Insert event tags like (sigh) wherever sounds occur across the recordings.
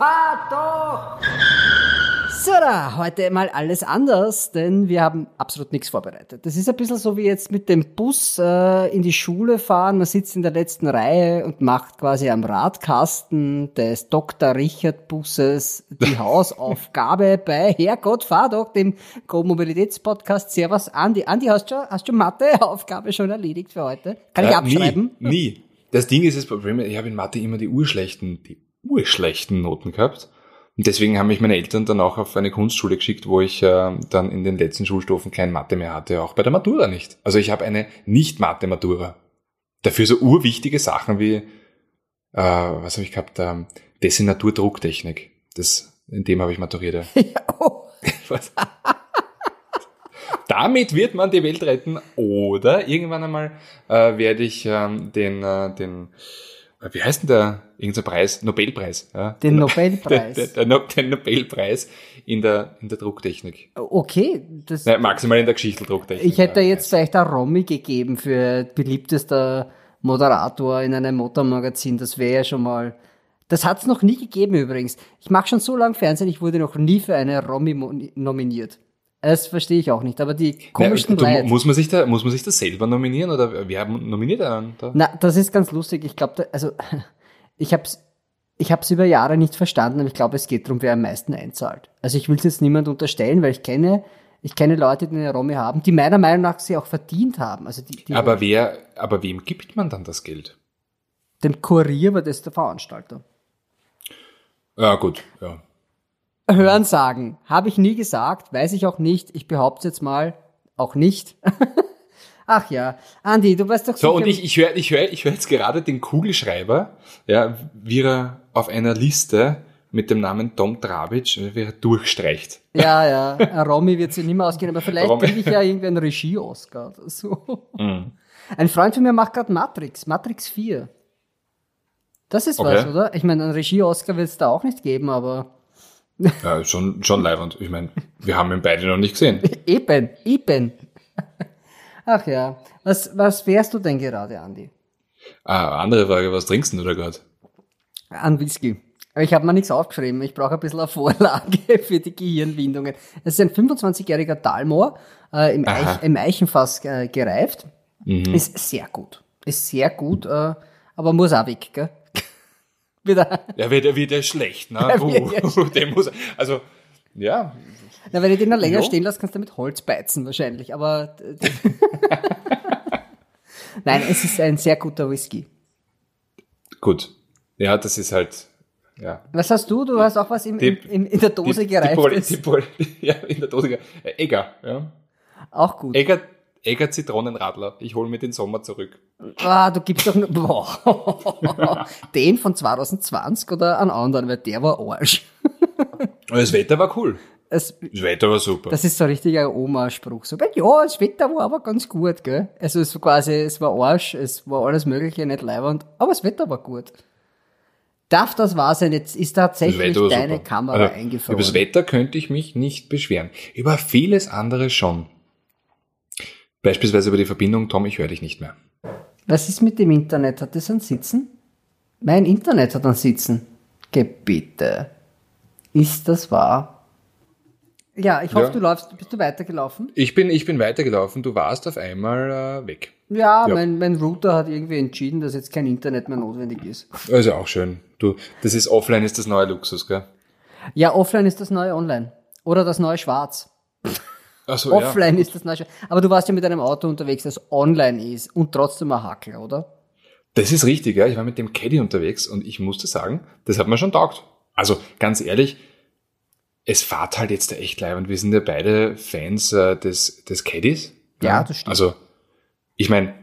fahr doch! So, da, heute mal alles anders, denn wir haben absolut nichts vorbereitet. Das ist ein bisschen so wie jetzt mit dem Bus äh, in die Schule fahren. Man sitzt in der letzten Reihe und macht quasi am Radkasten des Dr. Richard Busses die (laughs) Hausaufgabe bei Herrgott, fahr doch, dem Co-Mobilitätspodcast. Servus, Andi. Andi, hast du, hast du Matheaufgabe schon erledigt für heute? Kann ich Äh, abschreiben? Nie, nie. Das Ding ist das Problem, ich habe in Mathe immer die urschlechten, die urschlechten Noten gehabt. Und deswegen haben mich meine Eltern dann auch auf eine Kunstschule geschickt, wo ich äh, dann in den letzten Schulstufen kein Mathe mehr hatte, auch bei der Matura nicht. Also ich habe eine Nicht-Mathe-Matura. Dafür so urwichtige Sachen wie, äh, was habe ich gehabt, ähm, Dessinaturdrucktechnik. Das, in dem habe ich maturiert. ja. (laughs) Oh. (laughs) Was? Damit wird man die Welt retten oder irgendwann einmal äh, werde ich ähm, den, äh, den, wie heißt denn der, irgendein Preis, Nobelpreis, ja? Den Nobelpreis. (laughs) Der, der, der, Nobelpreis in der, in der Drucktechnik. Okay, das, Nein, maximal in der Geschichteldrucktechnik. Ich hätte ja. jetzt vielleicht ein Romy gegeben für beliebtester Moderator in einem Motormagazin. Das wäre ja schon mal. Das hat es noch nie gegeben übrigens. Ich mache schon so lange Fernsehen, ich wurde noch nie für eine Romy nominiert. Das verstehe ich auch nicht. Aber die komischsten du, Leute. muss man sich da, muss man sich da selber nominieren oder wer nominiert einen da? Na, das ist ganz lustig. Ich glaube, also (laughs) ich hab's, ich hab's über Jahre nicht verstanden, aber ich glaube, es geht darum, wer am meisten einzahlt. Also ich will es jetzt niemand unterstellen, weil ich kenne, ich kenne Leute, die eine Romy haben, die meiner Meinung nach sie auch verdient haben. Also die, die Aber wer, aber wem gibt man dann das Geld? dem Kurier war das der Veranstalter. Ja, gut, ja. Hören sagen, habe ich nie gesagt, weiß ich auch nicht. Ich behaupte jetzt mal, auch nicht. (laughs) Ach ja, Andi, du weißt doch So, sicher- und ich, ich höre ich hör, ich hör jetzt gerade den Kugelschreiber, ja, wie er auf einer Liste mit dem Namen Tom Trabic, wie er durchstreicht. Ja, ja, Romy wird sich nicht mehr ausgehen, aber vielleicht kriege ich ja irgendwie einen Regie-Oscar oder so. (laughs) Mhm. Ein Freund von mir macht gerade Matrix, Matrix 4. Das ist was, Okay. oder? Ich meine, einen Regie-Oscar wird es da auch nicht geben, aber (laughs) Ja, schon, schon leibend. Ich meine, wir haben ihn beide noch nicht gesehen. (laughs) eben, eben. Ach ja, was, was wärst du denn gerade, Andi? Ah, andere Frage, was trinkst du da gerade? An Whisky. Aber ich habe mir nichts aufgeschrieben. Ich brauche ein bisschen eine Vorlage (laughs) für die Gehirnwindungen. Es ist ein 25-jähriger Dalmor, äh, im. Eich, im Eichenfass äh, gereift. Mhm. Ist sehr gut. Ist sehr gut, äh, aber muss auch weg, gell? Wieder. Ja, wird er wieder schlecht, ne? (laughs) Ja, Uh, (laughs) dem muss, also, ja, Na, wenn ich den noch länger Jo. stehen lasse, kannst du mit Holz beizen wahrscheinlich. Aber (laughs) nein, es ist ein sehr guter Whisky. gut. Ja, das ist halt, ja. Was hast du? Du hast auch was im, Die- im, in der Dose die, die, gereift. Pol, die Pol, ja, in der Dose. ge- Äh, Egger, ja. Auch gut. Egger, Egger Zitronenradler. Ich hole mir den Sommer zurück. Ah, du gibst doch nur, boah. (laughs) den von 2020 oder einen anderen, weil der war Arsch. Das Wetter war cool. Es, Das Wetter war super. das ist so ein richtiger Oma-Spruch. So, ja, das Wetter war aber ganz gut, gell? Also es war quasi, es war Arsch, es war alles Mögliche, nicht leibend, aber das Wetter war gut. Darf das wahr sein? Jetzt ist tatsächlich deine super. Kamera Also, eingefroren. Über das Wetter könnte ich mich nicht beschweren. Über vieles andere schon. Beispielsweise über die Verbindung, Tom, ich höre dich nicht mehr. Was ist mit dem Internet? Hat das einen Sitzen? Mein Internet hat einen Sitzen. Gebitte. Ist das wahr? Ja, ich hoffe, Ja. du läufst, bist du weitergelaufen? Ich bin, ich bin weitergelaufen, du warst auf einmal äh, weg. Ja, Ja. Mein, mein Router hat irgendwie entschieden, dass jetzt kein Internet mehr notwendig ist. Also auch schön. Du, das ist offline ist das neue Luxus, gell? Ja, offline ist das neue online. Oder das neue Schwarz. Achso, Offline ist das Schwarz. Aber du warst ja mit einem Auto unterwegs, das online ist und trotzdem ein Hackel, oder? Das ist richtig, ja. Ich war mit dem Caddy unterwegs und ich musste sagen, das hat mir schon taugt. Also ganz ehrlich, es fahrt halt jetzt echt leid und wir sind ja beide Fans äh, des, des Caddies. Ja, das stimmt. Also, ich meine,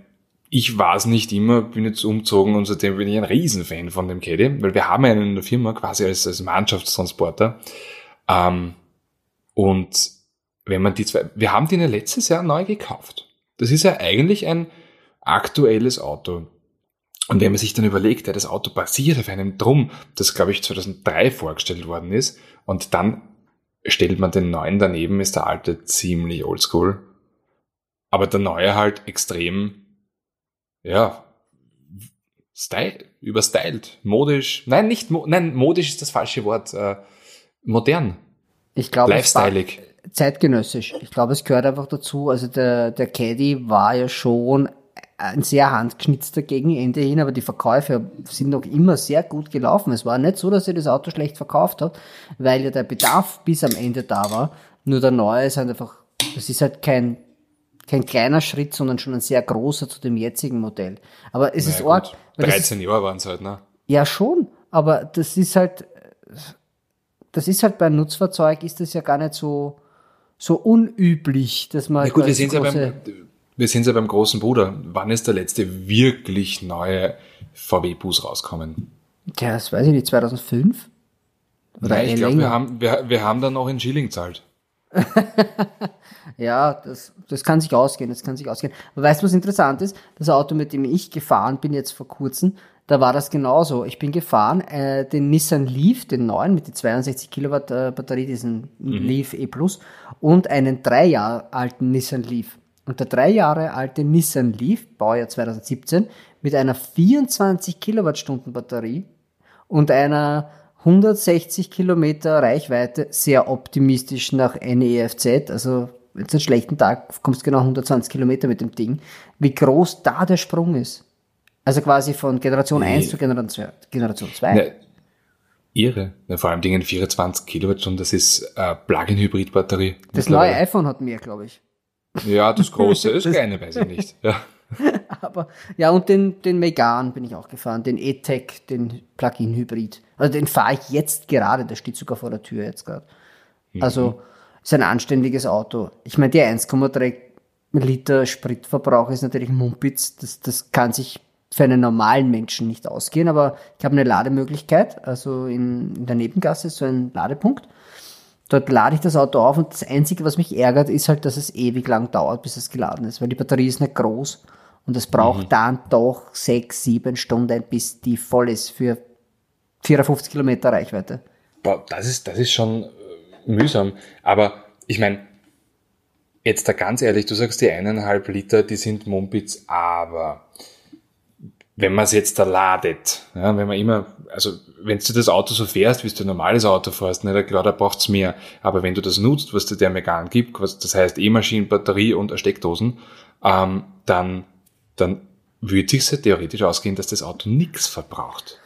ich war es nicht immer, bin jetzt umgezogen und seitdem bin ich ein Riesenfan von dem Caddy, weil wir haben einen in der Firma quasi als, als Mannschaftstransporter. Ähm, und wenn man die zwei, wir haben die ja letztes Jahr neu gekauft. Das ist ja eigentlich ein aktuelles Auto. Und wenn man sich dann überlegt, ja, das Auto basiert auf einem Drum, das glaube ich 2003 vorgestellt worden ist, und dann stellt man den neuen daneben, ist der alte ziemlich oldschool. Aber der neue halt extrem, ja, Style, überstylt, modisch. Nein, nicht, mo nein, modisch ist das falsche Wort. Äh, modern. Ich glaube, Lifestyleig. Zeitgenössisch. Ich glaube, es gehört einfach dazu. Also der, der Caddy war ja schon ein sehr handgeschnitzter Gegenende hin, aber die Verkäufe sind noch immer sehr gut gelaufen. Es war nicht so, dass ihr das Auto schlecht verkauft hat, weil ja der Bedarf bis am Ende da war. Nur der neue ist halt einfach, das ist halt kein, kein kleiner Schritt, sondern schon ein sehr großer zu dem jetzigen Modell. Aber es ist gut. arg. weil das 13 Jahre waren es halt, ne? ja, schon, aber das ist halt, das ist halt bei einem Nutzfahrzeug ist das ja gar nicht so, so unüblich, dass man. Na gut, wir sehen ja beim, wir sehen ja beim großen Bruder. Wann ist der letzte wirklich neue VW-Bus rauskommen? Tja, das weiß ich nicht, 2005? Oder Nein, eh ich glaube, wir haben, wir, wir haben da noch in Schilling zahlt. (laughs) Ja, das, das kann sich ausgehen, das kann sich ausgehen. Aber weißt du, was interessant ist? Das Auto, mit dem ich gefahren bin jetzt vor kurzem, da war das genauso. Ich bin gefahren, äh, den Nissan Leaf, den neuen mit der 62 Kilowatt äh, Batterie, diesen Leaf E Plus, und einen drei Jahre alten Nissan Leaf. Und der drei Jahre alte Nissan Leaf, Baujahr 2017, mit einer 24 Kilowattstunden Batterie und einer 160 Kilometer Reichweite, sehr optimistisch nach NEFZ, also wenn du einen schlechten Tag kommst genau 120 Kilometer mit dem Ding, wie groß da der Sprung ist. Also quasi von Generation 1 zu Generation, Generation 2. Ne, irre. Ne, vor allem Dingen 24 Kilowattstunden, das ist äh, Plug-in-Hybrid-Batterie. das neue iPhone hat mehr, glaube ich. Ja, das große, (laughs) das kleine weiß ich nicht. Ja. (laughs) Aber ja, und den, den Megane bin ich auch gefahren, den E-Tech, den Plug-in-Hybrid. Also den fahre ich jetzt gerade, der steht sogar vor der Tür jetzt gerade. Also ist ein anständiges Auto. Ich meine, der 1,3 Liter Spritverbrauch ist natürlich Mumpitz. Das, das kann sich für einen normalen Menschen nicht ausgehen, aber ich habe eine Lademöglichkeit, also in, in der Nebengasse ist so ein Ladepunkt. Dort lade ich das Auto auf und das Einzige, was mich ärgert, ist halt, dass es ewig lang dauert, bis es geladen ist, weil die Batterie ist nicht groß und es braucht dann doch sechs, sieben Stunden, bis die voll ist für 54 Kilometer Reichweite. Boah, das ist, das ist schon äh, mühsam. Aber ich meine, jetzt da ganz ehrlich, du sagst die eineinhalb Liter, die sind Mumpitz, aber wenn man es jetzt da ladet, ja, wenn man immer, also wenn du das Auto so fährst, wie du ein normales Auto fährst, na, klar, da braucht's mehr. Aber wenn du das nutzt, was dir der Megan gibt, was, das heißt E-Maschinen, Batterie und Steckdosen, ähm, dann, dann würde sich ja theoretisch ausgehen, dass das Auto nichts verbraucht.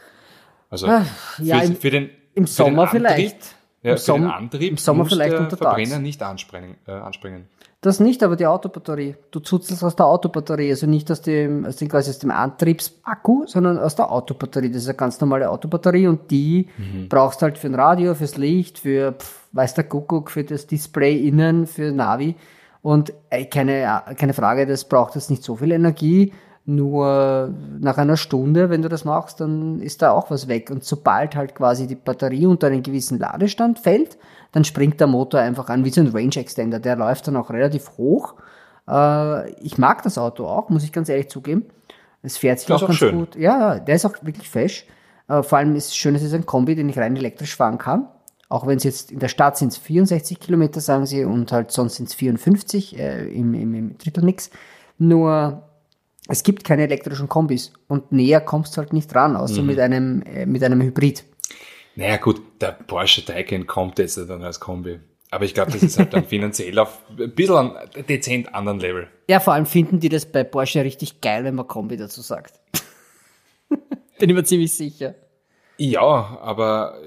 Also Ah, ja, für, im- für den im für den Sommer Antrieb, vielleicht. Ja, Im für Som- den Antrieb im Sommer vielleicht der. Verbrenner nicht anspringen. Äh, anspringen. Das nicht, aber die Autobatterie. Du zuzelst aus der Autobatterie, also nicht aus dem, aus dem, quasi aus dem Antriebsakku, sondern aus der Autobatterie. Das ist eine ganz normale Autobatterie und die brauchst halt für ein Radio, fürs Licht, für, pf, weiß der Kuckuck, für das Display innen, für Navi. Und äh, keine, keine Frage, das braucht jetzt nicht so viel Energie. Nur nach einer Stunde, wenn du das machst, dann ist da auch was weg. Und sobald halt quasi die Batterie unter einen gewissen Ladestand fällt, dann springt der Motor einfach an, wie so ein Range Extender. Der läuft dann auch relativ hoch. Äh, ich mag das Auto auch, muss ich ganz ehrlich zugeben. Es fährt sich auch auch ganz schön. gut. Ja, der ist auch wirklich fesch. Äh, vor allem ist es schön, es ist ein Kombi, den ich rein elektrisch fahren kann. Auch wenn es jetzt in der Stadt sind es 64 Kilometer, sagen sie, und halt sonst sind es 54 äh, im, im, im Drittelmix. Nur es gibt keine elektrischen Kombis und näher kommst du halt nicht ran, außer mit einem äh, mit einem Hybrid. Naja gut, der Porsche Taycan kommt jetzt dann als Kombi. Aber ich glaube, das ist halt dann (laughs) finanziell auf ein bisschen an dezent anderen Level. Ja, vor allem finden die das bei Porsche richtig geil, wenn man Kombi dazu sagt. (laughs) Bin ich mir ziemlich sicher. Ja, aber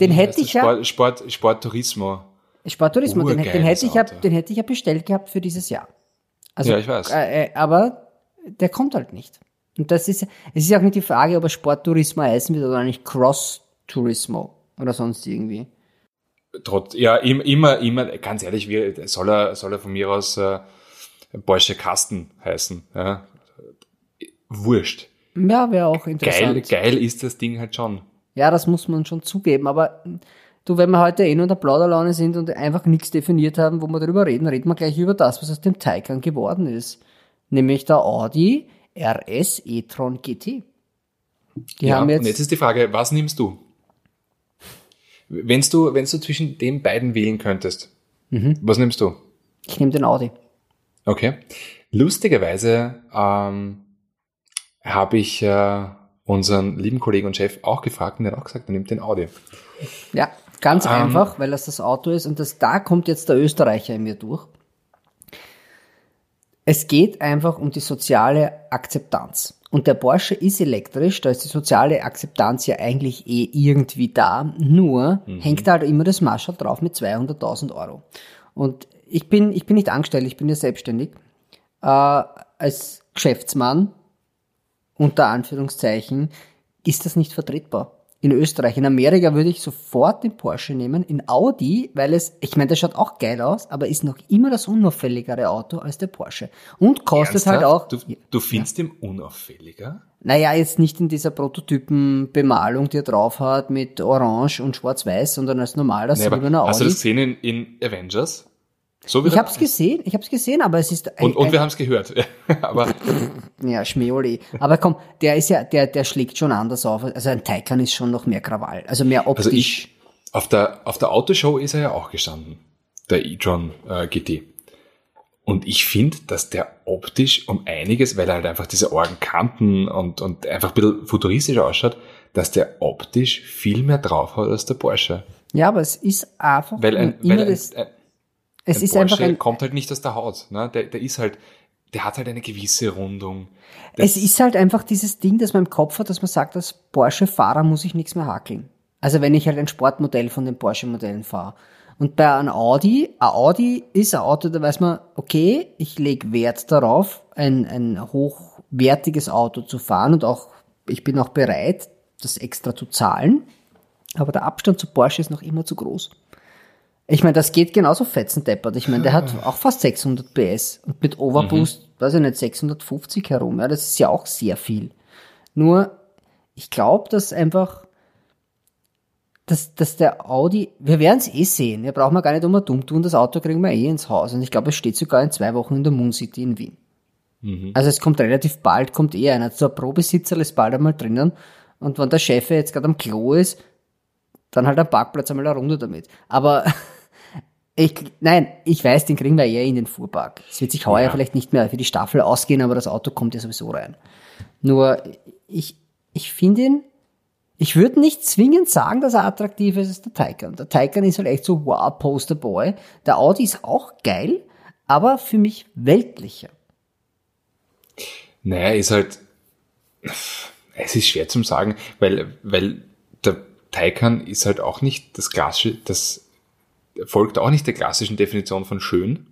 Den hätte ich ja- Sport, Sport, Sport Turismo. Sporttourismus, den, den, hätte ich ja, den hätte ich ja bestellt gehabt für dieses Jahr. Also, Ja, ich weiß. Äh, äh, aber der kommt halt nicht. Und das ist, es ist auch nicht die Frage, ob er Sporttourismo heißen wird oder nicht Cross-Turismo oder sonst irgendwie. Trotz, ja, im- immer, immer, ganz ehrlich, wie, soll er, soll er von mir aus äh, Porsche Kasten heißen. Ja? Wurscht. Ja, wäre auch Geil, interessant. geil ist das Ding halt schon. Ja, das muss man schon zugeben, aber du, wenn wir heute eh nur in der Plauderlaune sind und einfach nichts definiert haben, wo wir darüber reden, reden wir gleich über das, was aus dem Taycan geworden ist. Nämlich der Audi RS e-tron GT. Die ja, haben und jetzt, jetzt ist die Frage, was nimmst du? Wenn's du, wenn's du zwischen den beiden wählen könntest, Mhm. was nimmst du? ich nehme den Audi. Okay. Lustigerweise ähm, habe ich äh, unseren lieben Kollegen und Chef auch gefragt und der hat auch gesagt, er nimmt den Audi. Ja, ganz Ähm. einfach, weil das das Auto ist und das, da kommt jetzt der Österreicher in mir durch. Es geht einfach um die soziale Akzeptanz. Und der Porsche ist elektrisch, da ist die soziale Akzeptanz ja eigentlich eh irgendwie da, nur hängt da halt immer das Marschall drauf mit 200.000 Euro. Und ich bin, ich bin nicht angestellt, ich bin ja selbstständig. Äh, als Geschäftsmann, unter Anführungszeichen, ist das nicht vertretbar. In Österreich, in Amerika würde ich sofort den Porsche nehmen, in Audi, weil es, ich meine, der schaut auch geil aus, aber ist noch immer das unauffälligere Auto als der Porsche. Und kostet halt auch, Du, du findest ihn unauffälliger? naja, jetzt nicht in dieser Prototypenbemalung, die er drauf hat, mit Orange und Schwarz-Weiß, sondern als normaler Nee, silberner hast du Audi. das gesehen in, in Avengers? So Ich der- hab's gesehen, ich hab's gesehen, aber es ist ein, Und, und ein, wir haben es gehört. (laughs) aber (laughs) Ja, Schmeoli. Aber komm, der ist ja, der, der schlägt schon anders auf. Also ein Taycan ist schon noch mehr Krawall. Also mehr optisch. also ich, auf der, auf der Autoshow ist er ja auch gestanden. Der e-tron äh, GT. Und ich finde, dass der optisch um einiges, weil er halt einfach diese Orgenkanten und, und einfach ein bisschen futuristisch ausschaut, dass der optisch viel mehr drauf hat als der Porsche. ja, aber es ist einfach Weil ein, weil ein, ein, es ein ist Porsche einfach ein, kommt halt nicht aus der Haut. Ne? Der, der ist halt, der hat halt eine gewisse Rundung. es ist halt einfach dieses Ding, das man im Kopf hat, dass man sagt, als Porsche-Fahrer muss ich nichts mehr hakeln. Also wenn ich halt ein Sportmodell von den Porsche-Modellen fahre. Und bei einem Audi, ein Audi ist ein Auto, da weiß man, okay, ich lege Wert darauf, ein, ein hochwertiges Auto zu fahren und auch, ich bin auch bereit, das extra zu zahlen. Aber der Abstand zu Porsche ist noch immer zu groß. Ich meine, das geht genauso fetzendeppert. Ich meine, der hat auch fast 600 PS und mit Overboost, weiß ich nicht, 650 herum. Ja, das ist ja auch sehr viel. Nur, ich glaube, dass einfach, dass, dass der Audi, wir werden es eh sehen. Wir brauchen wir gar nicht immer dumm tun. Das Auto kriegen wir eh ins Haus. Und ich glaube, es steht sogar in zwei Wochen in der Moon City in Wien. Also es kommt relativ bald, kommt eh einer. So ein Probesitzer ist bald einmal drinnen. Und wenn der Chef jetzt gerade am Klo ist, dann halt am Parkplatz einmal eine Runde damit. Aber ich, nein, ich weiß, den kriegen wir eher in den Fuhrpark. Es wird sich heuer Ja. vielleicht nicht mehr für die Staffel ausgehen, aber das Auto kommt ja sowieso rein. Nur, ich, ich finde ihn, ich würde nicht zwingend sagen, dass er attraktiv ist als der Taycan. Der Taycan ist halt echt so, wow, Posterboy. Der Audi ist auch geil, aber für mich weltlicher. Naja, ist halt, es ist schwer zum sagen, weil, weil der Taycan ist halt auch nicht das klassische, das folgt auch nicht der klassischen Definition von schön,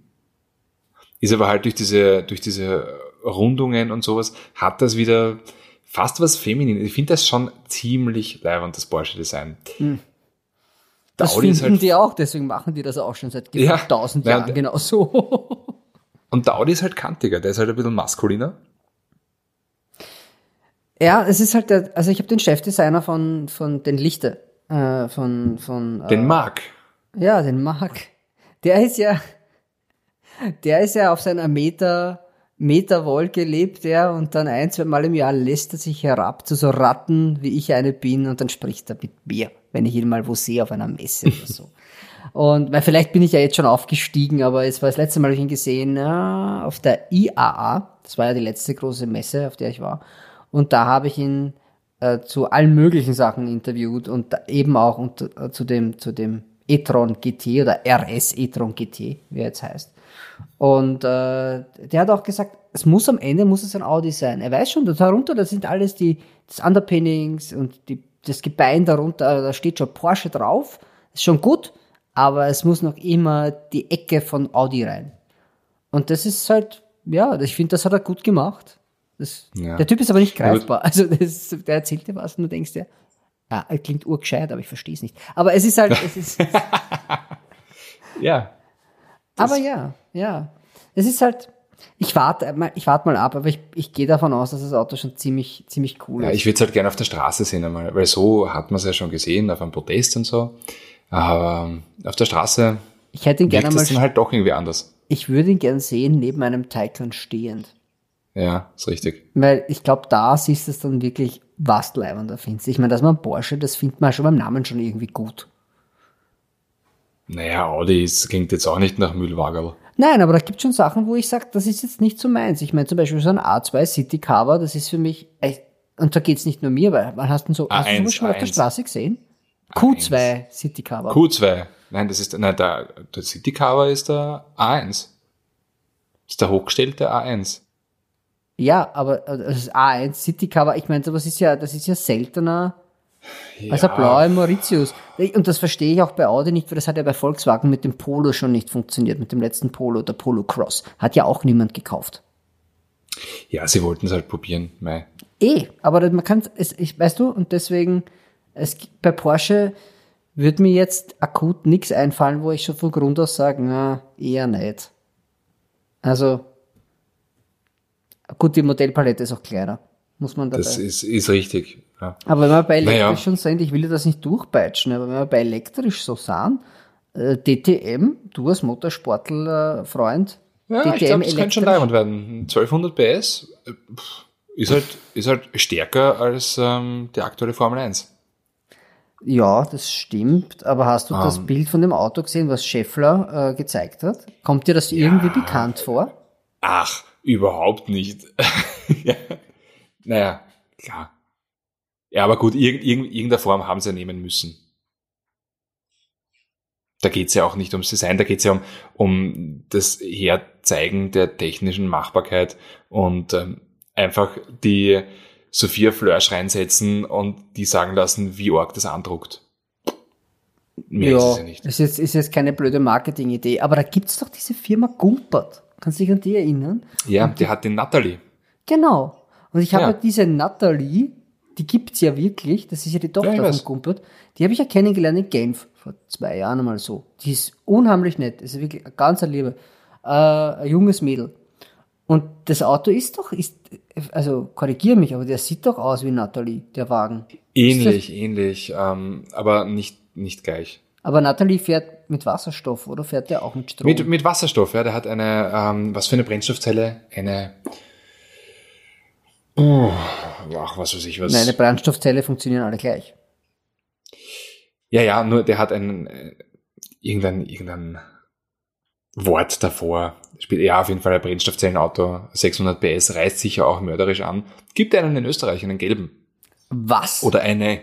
ist aber halt durch diese, durch diese Rundungen und sowas, hat das wieder fast was Feminin. Ich finde das schon ziemlich leibend, das Porsche-Design. Der Das Audi finden halt, die auch, deswegen machen die das auch schon seit Ja. tausend Ja, Jahren (laughs) und- genau so. und der Audi ist halt kantiger, der ist halt ein bisschen maskuliner. Ja, es ist halt der, also ich habe den Chefdesigner von, von den Lichte, äh, von, von, äh, Den mag. Ja, den Mark. Der ist ja, der ist ja auf seiner Meter, Meterwolke lebt er und dann ein, zwei Mal im Jahr lässt er sich herab zu so Ratten, wie ich eine bin und dann spricht er mit mir, wenn ich ihn mal wo sehe auf einer Messe oder so. (laughs) Und weil vielleicht bin ich ja jetzt schon aufgestiegen, aber es war das letzte Mal, hab ich ihn gesehen, ja, auf der IAA. Das war ja die letzte große Messe, auf der ich war. Und da habe ich ihn äh, zu allen möglichen Sachen interviewt und eben auch und, äh, zu dem, zu dem e-tron GT oder RS e-tron GT, wie er jetzt heißt. Und äh, der hat auch gesagt, es muss am Ende muss es ein Audi sein. Er weiß schon, darunter, das sind alles die das Underpinnings und die, das Gebein darunter, da steht schon Porsche drauf, ist schon gut, aber es muss noch immer die Ecke von Audi rein. Und das ist halt, ja, ich finde, das hat er gut gemacht. Das, Ja. Der Typ ist aber nicht greifbar. (laughs) Also das, der erzählt dir was und du denkst dir, ja, er klingt urgescheit, aber ich verstehe es nicht. Aber es ist halt, (laughs) es ist, Ja. aber ja, ja. Es ist halt, ich warte mal, ich warte mal ab, aber ich, ich gehe davon aus, dass das Auto schon ziemlich, ziemlich cool Ja, ist. ich würde es halt gerne auf der Straße sehen einmal, weil so hat man es ja schon gesehen, auf einem Protest und so. Aber ähm, auf der Straße Ich hätte ihn gerne mal, es dann halt doch irgendwie anders. ich würde ihn gern sehen, neben einem Taycan stehend. Ja, ist richtig. Weil ich glaube, da siehst du es dann wirklich, was du leibender findest. Ich meine, dass man Porsche, das findet man schon beim Namen schon irgendwie gut. Naja, Audi ist, klingt jetzt auch nicht nach Müllwagerl. Nein, aber da gibt schon Sachen, wo ich sage, das ist jetzt nicht so meins. Ich meine zum Beispiel so ein A2 City Cover, das ist für mich, echt- Und da geht's nicht nur mir, weil wann hast du so, hast du A1, sowas schon mal auf der A1. Straße gesehen? Q2 City Cover. Q2. Nein, das ist, nein, der, der City Cover ist der A1. Das ist der hochgestellte A1. Ja, aber äh, das ist A1 City Cover, ich meine, sowas ist ja, das ist ja seltener als der blaue Mauritius. Und das verstehe ich auch bei Audi nicht, weil das hat ja bei Volkswagen mit dem Polo schon nicht funktioniert, mit dem letzten Polo, der Polo Cross. Hat ja auch niemand gekauft. Ja, sie wollten es halt probieren. Mei. Eh, aber man kann es, ich, weißt du, und deswegen, es bei Porsche würde mir jetzt akut nichts einfallen, wo ich schon von Grund aus sage, na, eher nicht. Also, gut, die Modellpalette ist auch kleiner, muss man dabei. Das ist, ist richtig. Ja. aber wenn wir bei elektrisch Naja. schon sind, ich will ja das nicht durchpeitschen, aber wenn wir bei elektrisch so sind, äh, DTM, du als Motorsportler-Freund, Ja, ich glaube, das könnte schon leibend werden. 1200 PS äh, ist halt, ist halt stärker als ähm, die aktuelle Formel 1. Ja, das stimmt. Aber hast du das Ähm. Bild von dem Auto gesehen, was Scheffler äh, gezeigt hat? Kommt dir das irgendwie bekannt vor? Ach, überhaupt nicht. (laughs) ja. Naja, klar. Ja, aber gut, irg irg irgendeine Form haben sie ja nehmen müssen. Da geht's ja auch nicht ums Design, da geht's ja um, um das Herzeigen der technischen Machbarkeit und ähm, einfach die Sophia Flörsch reinsetzen und die sagen lassen, wie arg das andruckt. Mehr ist es ja nicht. ist jetzt, ist jetzt keine blöde Marketingidee. Aber da gibt's doch diese Firma Gumpert. Kannst du dich an die erinnern? Ja, der hat den Natalie. Genau. Und ich habe Ja. ja. diese Natalie, die gibt's ja wirklich, das ist ja die Ja, Tochter weiß. von Gumpert, die habe ich ja kennengelernt in Genf vor zwei Jahren einmal so. Die ist unheimlich nett, das ist wirklich eine ganz eine Liebe. Äh, ein junges Mädel. Und das Auto ist doch, ist, also korrigier mich, aber der sieht doch aus wie Natalie, der Wagen. Ähnlich, ähnlich, ähm, aber nicht, nicht gleich. Aber Natalie fährt mit Wasserstoff, oder fährt der auch mit Strom? Mit, mit Wasserstoff, ja, der hat eine, ähm, was für eine Brennstoffzelle? Eine, oh, ach, was weiß ich was. Nein, eine Brennstoffzelle funktionieren alle gleich. ja, ja, nur der hat ein, äh, irgendein, irgendein Wort davor. Spielt, ja, auf jeden Fall ein Brennstoffzellenauto, 600 PS, reißt sicher auch mörderisch an. Gibt einen in Österreich, einen gelben. Was? Oder eine,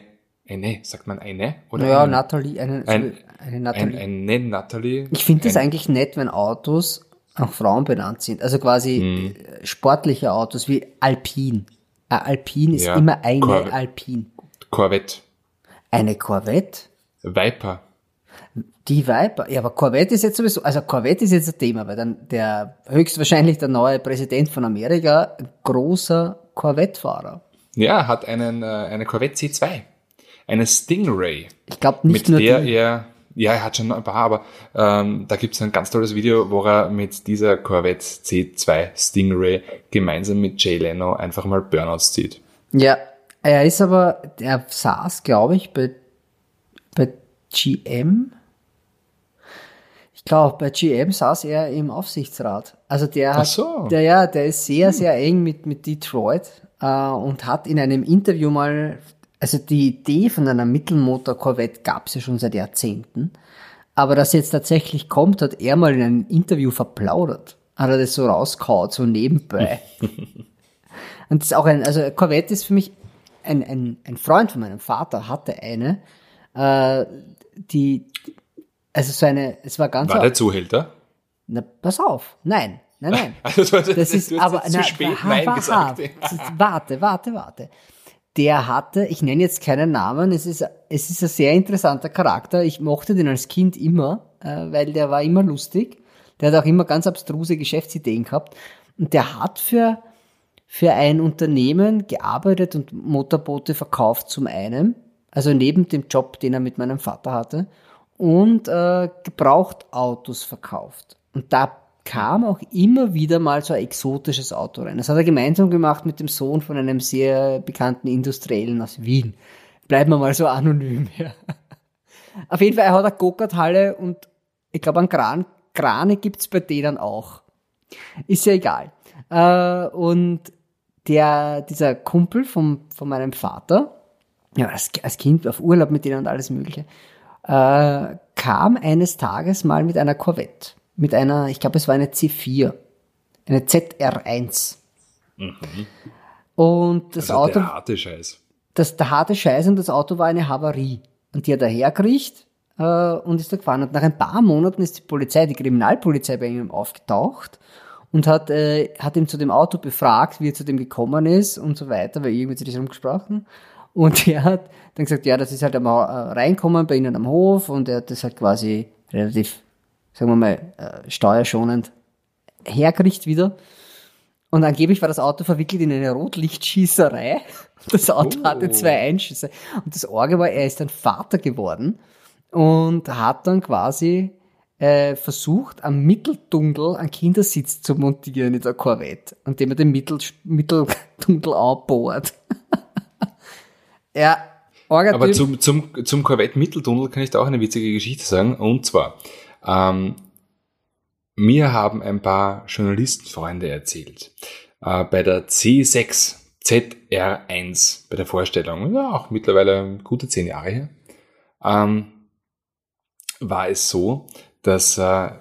eine, sagt man eine? Oder naja, einen, Natalie, eine, ein- eine ein, Natalie. eine Natalie. Ich finde das Ein- eigentlich nett, wenn Autos nach Frauen benannt sind. Also quasi Hm. äh, sportliche Autos wie Alpine. Ein Alpine ist Ja, immer eine Corvette. Alpine. Corvette. Eine Corvette? Viper. Die Viper. Ja, aber Corvette ist jetzt sowieso, also Corvette ist jetzt ein Thema, weil dann der höchstwahrscheinlich der neue Präsident von Amerika, ein großer Corvette-Fahrer. Ja, hat einen, äh, eine Corvette C2. Eine Stingray. Ich glaube nicht mit nur der die. er, ja, er hat schon ein paar, aber ähm, da gibt's ein ganz tolles Video, wo er mit dieser Corvette C2 Stingray gemeinsam mit Jay Leno einfach mal Burnouts zieht. Ja, er ist aber, der saß, glaube ich, bei, bei GM. Ich glaube, bei GM saß er im Aufsichtsrat. Also der hat, so. der, ja, der ist sehr, sehr eng mit, mit Detroit äh, und hat in einem Interview mal, also die Idee von einer Mittelmotor-Corvette gab es ja schon seit Jahrzehnten, aber dass jetzt tatsächlich kommt, hat er mal in einem Interview verplaudert. Hat er das so rauskaut, so nebenbei. (laughs) Und das ist auch ein, also Corvette ist für mich ein, ein, ein Freund von meinem Vater hatte eine, äh, die, also so eine, es war ganz, War der Zuhälter? na, pass auf, nein, nein, nein. (laughs) Also, du hast- Das ist aber, jetzt zu spät ha- Nein ha- gesagt. ha- Warte, warte, warte. Der hatte, ich nenne jetzt keinen Namen, es ist, es ist ein sehr interessanter Charakter. Ich mochte den als Kind immer, äh, weil der war immer lustig. Der hat auch immer ganz abstruse Geschäftsideen gehabt. Und der hat für, für ein Unternehmen gearbeitet und Motorboote verkauft zum einen, also neben dem Job, den er mit meinem Vater hatte, und äh, Gebrauchtautos verkauft. Und da kam auch immer wieder mal so ein exotisches Auto rein. Das hat er gemeinsam gemacht mit dem Sohn von einem sehr bekannten Industriellen aus Wien. Bleiben wir mal so anonym. Ja. Auf jeden Fall, er hat eine Go-Kart-Halle und ich glaube, einen Kran, Krane gibt's bei denen auch. Ist ja egal. Äh, und der, dieser Kumpel vom, von meinem Vater, ja, als, als Kind auf Urlaub mit denen und alles Mögliche, äh, kam eines Tages mal mit einer Corvette. Mit einer, ich glaube, es war eine C4. Eine ZR1. Und das also Auto, der harte Scheiß. das, der harte Scheiß und das Auto war eine Havarie. Und die hat er hergekriegt äh, und ist da gefahren. Und nach ein paar Monaten ist die Polizei, die Kriminalpolizei bei ihm aufgetaucht und hat, äh, hat ihm zu dem Auto befragt, wie er zu dem gekommen ist und so weiter, weil irgendwie hat sich das rumgesprochen. Und (laughs) er hat dann gesagt, ja, das ist halt einmal äh, reinkommen bei ihnen am Hof und er hat das halt quasi relativ, sagen wir mal, äh, steuerschonend herkriegt wieder. Und angeblich war das Auto verwickelt in eine Rotlichtschießerei. (laughs) Das Auto Oh. hatte zwei Einschüsse. Und das Orge war, er ist dann Vater geworden und hat dann quasi äh, versucht, am Mitteldunkel einen Kindersitz zu montieren in der Corvette, und dem er den Mittel, Mitteldunkel anbohrt. (laughs) ja, Orga Aber zum, zum, zum Corvette Mitteltunnel kann ich da auch eine witzige Geschichte sagen. Und zwar, ähm, mir haben ein paar Journalistenfreunde erzählt, äh, bei der C6 ZR1, bei der Vorstellung, ja auch mittlerweile gute zehn Jahre her, ähm, war es so, dass äh,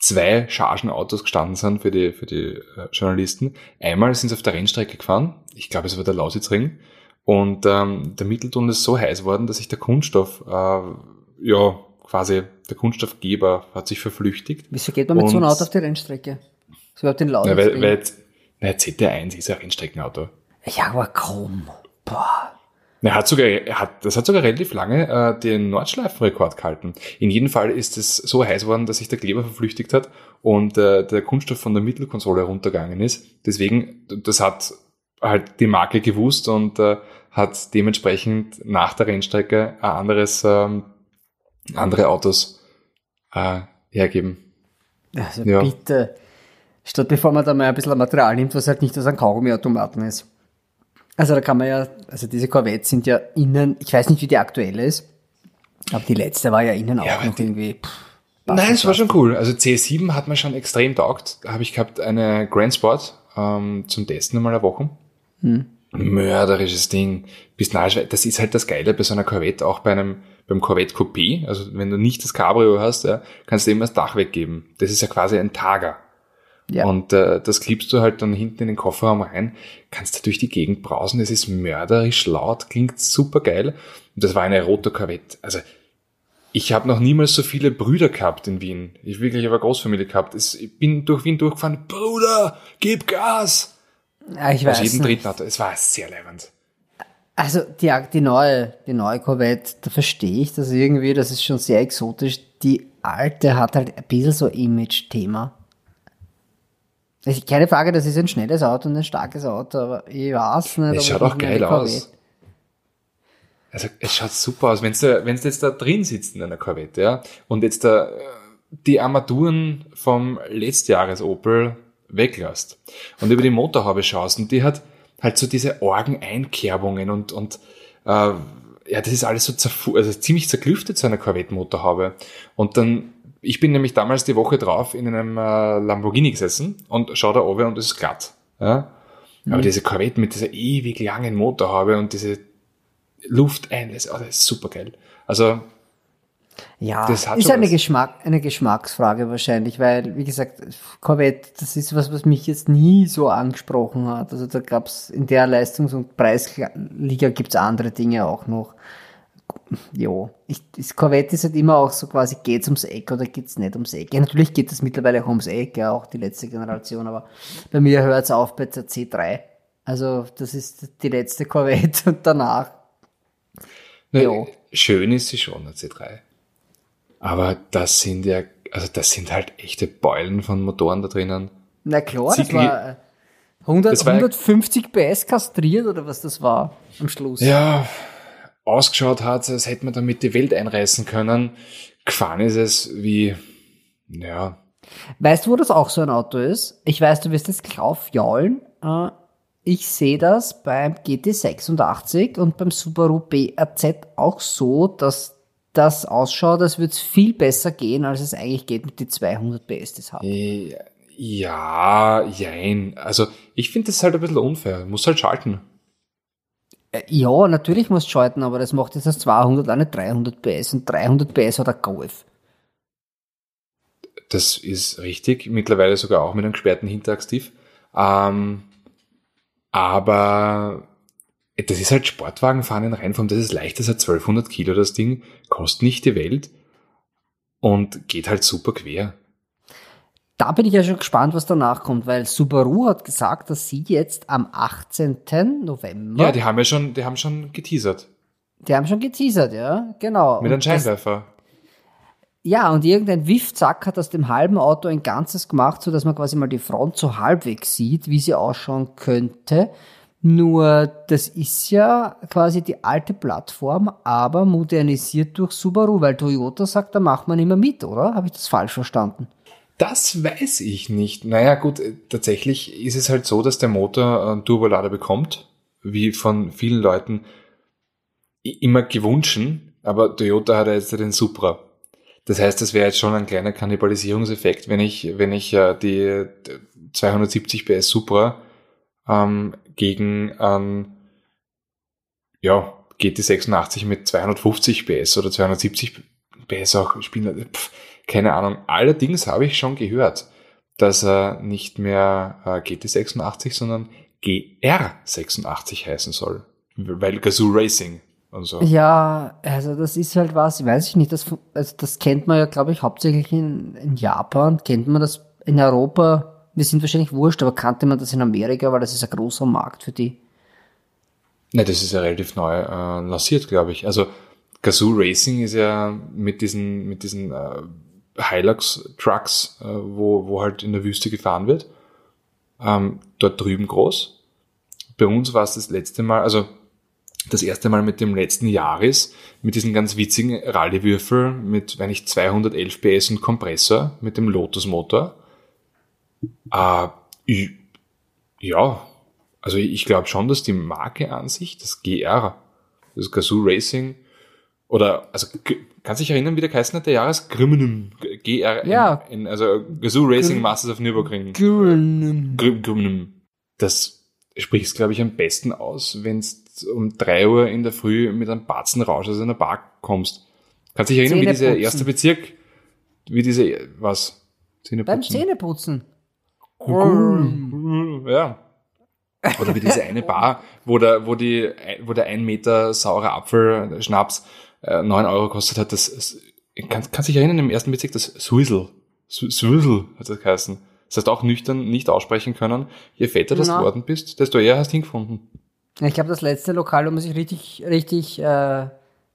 zwei Chargenautos gestanden sind für die, für die äh, Journalisten. Einmal sind sie auf der Rennstrecke gefahren, ich glaube es war der Lausitzring, und ähm, der Mitteltunnel ist so heiß worden, dass sich der Kunststoff, äh, ja, quasi der Kunststoffgeber hat sich verflüchtigt. Wieso geht man mit so einem Auto auf die Rennstrecke? So überhaupt den Laut. Ja, weil, weil jetzt, na, ZR1 ist ein Rennstreckenauto. ja, aber komm. Boah. Er hat sogar, er hat, das hat sogar relativ lange äh, den Nordschleifenrekord gehalten. In jedem Fall ist es so heiß worden, dass sich der Kleber verflüchtigt hat und äh, der Kunststoff von der Mittelkonsole runtergegangen ist. Deswegen, das hat halt die Marke gewusst und äh, hat dementsprechend nach der Rennstrecke ein anderes, ähm, andere Autos äh, hergeben. Also Ja. bitte. Statt bevor man da mal ein bisschen Material nimmt, was halt nicht aus einem Kaugummiautomaten ist. Also da kann man ja, also diese Corvettes sind ja innen, ich weiß nicht, wie die aktuelle ist, aber die letzte war ja innen Ja, auch noch irgendwie. Pff, Nein, es war schon cool. Also C7 hat mir schon extrem taugt. Da habe ich gehabt eine Grand Sport ähm, zum Testen einmal eine Woche. Mörderisches Ding. Bis nahe, das ist halt das Geile bei so einer Corvette, auch bei einem beim Corvette Coupé. Also wenn du nicht das Cabrio hast, ja, kannst du immer das Dach weggeben. Das ist ja quasi ein Tager. Ja. Und äh, das klippst du halt dann hinten in den Kofferraum rein, kannst du durch die Gegend brausen. Es ist mörderisch laut, klingt super geil. Und das war eine rote Corvette. Also ich habe noch niemals so viele Brüder gehabt in Wien. Ich wirklich aber Großfamilie gehabt. Ich bin durch Wien durchgefahren. Bruder, gib Gas! ja, ich Aus weiß jedem nicht. dritten Auto. Es war sehr leibend. Also die, die neue, die neue Corvette, da verstehe ich das irgendwie, das ist schon sehr exotisch. Die alte hat halt ein bisschen so Image-Thema. Keine Frage, das ist ein schnelles Auto und ein starkes Auto, aber ich weiß nicht. Es schaut auch geil aus. Also es schaut super aus, wenn du wenn du jetzt da drin sitzt in einer Corvette, ja, und jetzt da äh, die Armaturen vom Letztjahres Opel weglässt und über die Motorhaube schaust und die hat halt so diese Orgeneinkerbungen und und äh, ja, das ist alles so zerfu also ziemlich zerklüftet so eine Corvette-Motorhaube und dann ich bin nämlich damals die Woche drauf in einem äh, Lamborghini gesessen und schau da oben und es ist glatt, ja. Aber diese Corvette mit dieser ewig langen Motorhaube und diese Lufteinlässe, oh, das ist super geil. Also, Ja, ist eine, was. Geschmack, eine Geschmacksfrage wahrscheinlich, weil, wie gesagt, Corvette, das ist was, was mich jetzt nie so angesprochen hat. Also da gab's in der Leistungs- und Preisliga gibt's andere Dinge auch noch. Jo, ich, das Corvette ist halt immer auch so quasi, geht's ums Eck oder geht's nicht ums Eck? Ja, natürlich geht es mittlerweile auch ums Eck, ja, auch die letzte Generation, aber bei mir hört's auf bei der C3. Also das ist die letzte Corvette (laughs) und danach ne, Jo. schön ist sie schon, der C3. Aber das sind ja, also das sind halt echte Beulen von Motoren da drinnen. Na klar, das Zickli- war äh, 100, Das war- 150 PS kastriert oder was das war am Schluss. Ja, ausgeschaut hat als hätte man damit die Welt einreißen können. Gefahren ist es wie, ja, Weißt du, wo das auch so ein Auto ist? Ich weiß, du wirst jetzt draufjaulen. Äh, ich sehe das beim GT86 und beim Subaru BRZ auch so, dass das ausschaut, als würde es viel besser gehen, als es eigentlich geht mit den 200 PS, das äh, ja, jein. Also, ich finde das halt ein bisschen unfair. Muss halt schalten. Äh, Ja, natürlich muss schalten, aber das macht jetzt das 200 auch nicht 300 PS und 300 PS hat ein Golf. Das ist richtig, mittlerweile sogar auch mit einem gesperrten Hinterachstief. Ähm, Aber das ist halt Sportwagenfahren in Reinform, das ist leicht, das hat 1200 Kilo, das Ding, kostet nicht die Welt und geht halt super quer. Da bin ich ja schon gespannt, was danach kommt, weil Subaru hat gesagt, dass sie jetzt am 18. November. Ja, die haben ja schon, die haben schon geteasert. Die haben schon geteasert, ja, genau. Mit einem Scheinwerfer. Ja, und irgendein Wiffzack hat aus dem halben Auto ein ganzes gemacht, so dass man quasi mal die Front so halbwegs sieht, wie sie ausschauen könnte. Nur, das ist ja quasi die alte Plattform, aber modernisiert durch Subaru, weil Toyota sagt, da macht man immer mit, oder? Habe ich das falsch verstanden? Das weiß ich nicht. Naja, gut, äh, tatsächlich ist es halt so, dass der Motor einen Turbolader bekommt, wie von vielen Leuten immer gewünschen, aber Toyota hat ja jetzt den Supra. Das heißt, das wäre jetzt schon ein kleiner Kannibalisierungseffekt, wenn ich, wenn ich äh, die 270 PS Supra ähm, gegen ähm, ja, GT86 mit 250 PS oder 270 PS auch spielen. Pff, keine Ahnung. Allerdings habe ich schon gehört, dass er nicht mehr äh, GT86, sondern GR86 heißen soll. Weil Gazoo Racing und so. Ja, also das ist halt was, weiß ich nicht, das, also das kennt man ja, glaube ich, hauptsächlich in, in Japan, kennt man das in Europa, wir sind wahrscheinlich wurscht, aber kannte man das in Amerika, weil das ist ein großer Markt für die. Ne, das ist ja relativ neu äh, lanciert, glaube ich. Also Gazoo Racing ist ja mit diesen, mit diesen äh, Hilux-Trucks, äh, wo, wo halt in der Wüste gefahren wird, ähm, dort drüben groß. Bei uns war es das letzte Mal, also das erste Mal mit dem letzten Jahres, mit diesen ganz witzigen Rallye-Würfel mit, wenn ich 211 PS und Kompressor mit dem Lotus-Motor. Äh, ja, also ich glaube schon, dass die Marke an sich, das GR, das Gazoo Racing, oder, also, kannst du dich erinnern, wie der geheißen hat, der Jahres? Grimmenum. G-R-N. Ja. also, Gazoo Racing Masters of Nürburgring. Grimmenum. Grimmenum. Das sprichst, glaube ich, am besten aus, wenn du um drei Uhr in der Früh mit einem Batzenrausch aus einer Bar kommst. Kannst du dich erinnern, wie dieser erste Bezirk, wie diese, was? Zähneputzen. Beim Zähneputzen. Ja. Oder wie diese eine (laughs) Bar, wo der, wo die, wo der ein Meter saure Apfel, Schnaps, äh, 9 Euro kostet hat, das, das kann, kannst dich erinnern, im ersten Bezirk, das Swizzle. Swizzle hat das geheißen. Das heißt auch nüchtern nicht aussprechen können. Je fetter das geworden bist, desto eher hast du hingefunden. Ich glaube, das letzte Lokal, wo man sich richtig, richtig äh,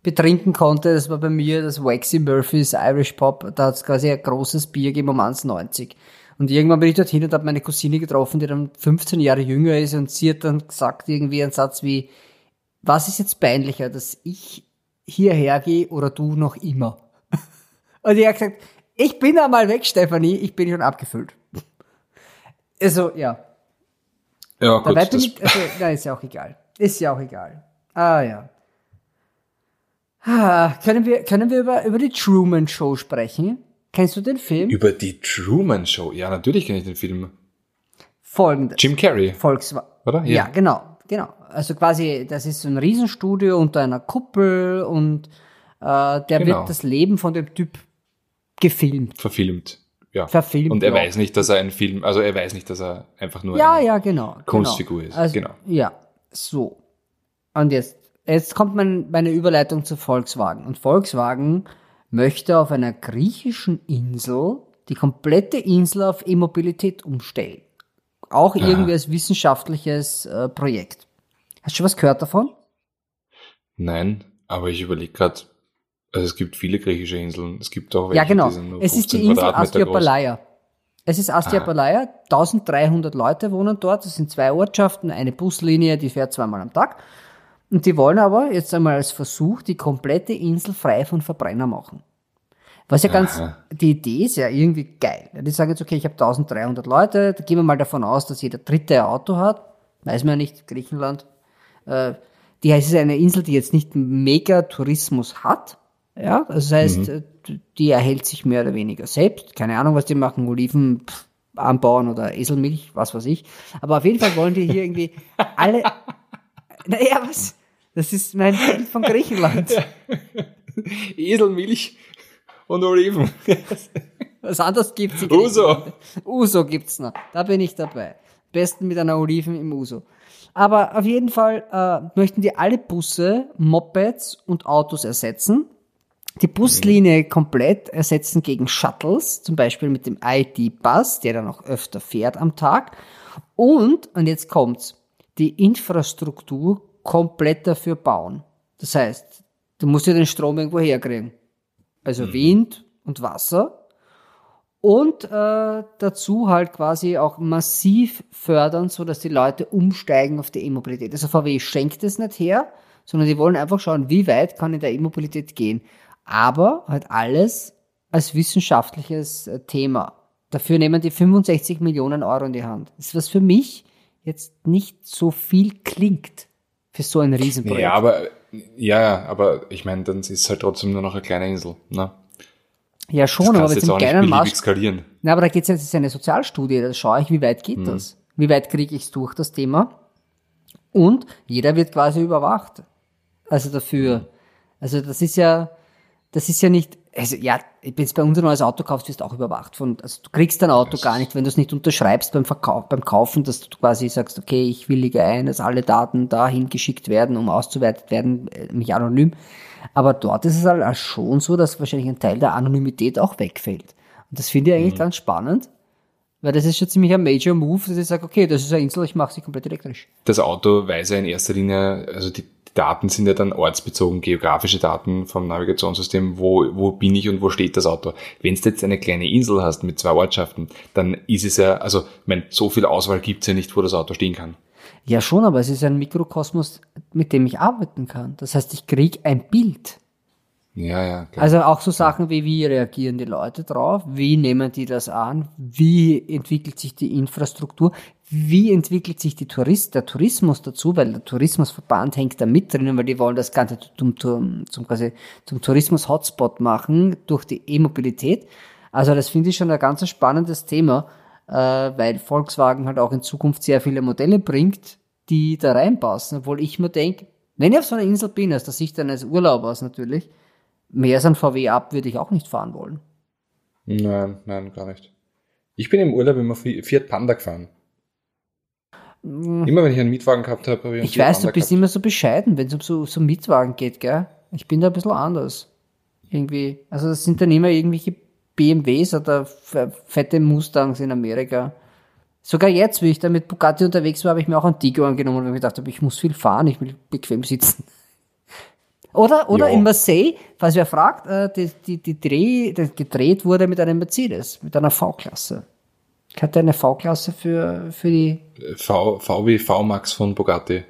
betrinken konnte, das war bei mir das Waxy Murphys Irish Pop. Da hat es quasi ein großes Bier gegeben um 1,90. Und irgendwann bin ich dorthin und habe meine Cousine getroffen, die dann 15 Jahre jünger ist und sie hat dann gesagt irgendwie einen Satz wie, was ist jetzt peinlicher, dass ich hierher gehe oder du noch immer? (laughs) Und ich habe gesagt, ich bin einmal weg, Stefanie, ich bin schon abgefüllt. (laughs) Also, ja. Ja, gut. Dabei bin ich, also, na, ist ja auch egal. Ist ja auch egal. Ah, ja. Ah, können wir, können wir über, über die Truman Show sprechen? Kennst du den Film? Über die Truman Show? Ja, natürlich kenne ich den Film. Folgendes. Jim Carrey. Volkswagen. Oder? Ja. ja, genau, genau. Also quasi, das ist so ein Riesenstudio unter einer Kuppel und äh, der genau. wird das Leben von dem Typ gefilmt. Verfilmt. Ja. Verfilmt. Und er ja. weiß nicht, dass er ein Film, also er weiß nicht, dass er einfach nur ja, eine ja, genau, Kunstfigur genau. ist. Also, genau. Ja, so. Und jetzt, jetzt kommt mein, meine Überleitung zu Volkswagen. Und Volkswagen möchte auf einer griechischen Insel die komplette Insel auf E-Mobilität umstellen. Auch Aha. irgendwie als wissenschaftliches äh, Projekt. Hast du schon was gehört davon? Nein, aber ich überlege gerade, also es gibt viele griechische Inseln. Es gibt auch welche, ja, genau. die sind nur Es ist die Insel Astiapalaya. Es ist Astiapalaya. 1300 Leute wohnen dort. Es sind zwei Ortschaften, eine Buslinie, die fährt zweimal am Tag. Und die wollen aber jetzt einmal als Versuch die komplette Insel frei von Verbrenner machen. Was ja ganz, Aha. die Idee ist ja irgendwie geil. Die sagen jetzt, okay, ich habe 1300 Leute, da gehen wir mal davon aus, dass jeder dritte ein Auto hat. Weiß man ja nicht, Griechenland. Äh, die heißt, es ist eine Insel, die jetzt nicht mega Tourismus hat. Ja, das heißt, mhm. die erhält sich mehr oder weniger selbst. Keine Ahnung, was die machen, Oliven pff, anbauen oder Eselmilch, was weiß ich. Aber auf jeden Fall wollen die hier irgendwie alle, (laughs) naja, was? Das ist mein Bild von Griechenland. Ja. (laughs) Eselmilch und Oliven. Was anderes gibt's nicht. Uso. Uso gibt's noch. Da bin ich dabei. besten mit einer Oliven im Uso. Aber auf jeden Fall äh, möchten die alle Busse, Mopeds und Autos ersetzen. Die Buslinie komplett ersetzen gegen Shuttles, zum Beispiel mit dem ID-Bus, der dann auch öfter fährt am Tag. Und, und jetzt kommt's, die Infrastruktur komplett dafür bauen. Das heißt, du musst ja den Strom irgendwo herkriegen. Also Wind und Wasser. Und äh, dazu halt quasi auch massiv fördern, so dass die Leute umsteigen auf die E-Mobilität. Also VW schenkt es nicht her, sondern die wollen einfach schauen, wie weit kann in der E-Mobilität gehen. Aber halt alles als wissenschaftliches äh, Thema. Dafür nehmen die 65 Millionen Euro in die Hand. Das ist was für mich jetzt nicht so viel klingt für so ein Riesenprojekt. Ja, aber, ja, aber ich meine, dann ist es halt trotzdem nur noch eine kleine Insel. Ne? Ja, schon, aber jetzt auch nicht kleinen Maß. skalieren. Na, aber da geht's jetzt, das ist eine Sozialstudie, da schaue ich, wie weit geht Mhm. das? Wie weit kriege ich es durch, das Thema? Und jeder wird quasi überwacht. Also dafür. Also das ist ja, das ist ja nicht, also ja, wenn du bei uns ein neues Auto kaufst, wirst du auch überwacht. Von, also du kriegst dein Auto gar nicht, wenn du es nicht unterschreibst beim Verkauf, beim Kaufen, dass du quasi sagst, okay, ich willige ein, dass alle Daten dahin geschickt werden, um auszuwertet werden, äh, mich anonym. Aber dort ist es halt schon so, dass wahrscheinlich ein Teil der Anonymität auch wegfällt. Und das finde ich eigentlich ganz spannend, weil das ist schon ziemlich ein Major Move, dass ich sage, okay, das ist eine Insel, ich mache sie komplett elektrisch. Das Auto weiß ja in erster Linie, also die Daten sind ja dann ortsbezogen, geografische Daten vom Navigationssystem, wo, wo bin ich und wo steht das Auto. Wenn du jetzt eine kleine Insel hast mit zwei Ortschaften, dann ist es ja, also ich mein, so viel Auswahl gibt's ja nicht, wo das Auto stehen kann. Ja, schon, aber es ist ein Mikrokosmos, mit dem ich arbeiten kann. Das heißt, ich krieg ein Bild. Ja, ja, klar. Also auch so Sachen wie, wie reagieren die Leute drauf? Wie nehmen die das an? Wie entwickelt sich die Infrastruktur? Wie entwickelt sich die Tourist, der Tourismus dazu? Weil der Tourismusverband hängt da mit drinnen, weil die wollen das Ganze zum, zum, zum, quasi zum Tourismus-Hotspot machen durch die E-Mobilität. Also das finde ich schon ein ganz spannendes Thema, äh, weil Volkswagen halt auch in Zukunft sehr viele Modelle bringt, die da reinpassen. Obwohl ich mir denke, wenn ich auf so einer Insel bin, aus der Sicht eines Urlaubers natürlich, mehr als ein VW ab würde ich auch nicht fahren wollen. Nein, nein, gar nicht. Ich bin im Urlaub immer Fi- Fiat Panda gefahren. Immer wenn ich einen Mietwagen gehabt habe, habe ich Ich weiß, du bist gehabt. immer so bescheiden, wenn es um so, so Mietwagen geht, gell? Ich bin da ein bisschen anders. Irgendwie. Also das sind dann immer irgendwelche BMWs oder fette Mustangs in Amerika. Sogar jetzt, wie ich da mit Bugatti unterwegs war, habe ich mir auch einen Tigo angenommen, weil ich gedacht habe, ich muss viel fahren, ich will bequem sitzen. (laughs) Oder, oder in Marseille, falls wer fragt, äh, die, die, die Dreh, das gedreht wurde mit einem Mercedes, mit einer V-Klasse. Ich hatte eine V-Klasse für, für die V, VW V-Max von Bugatti.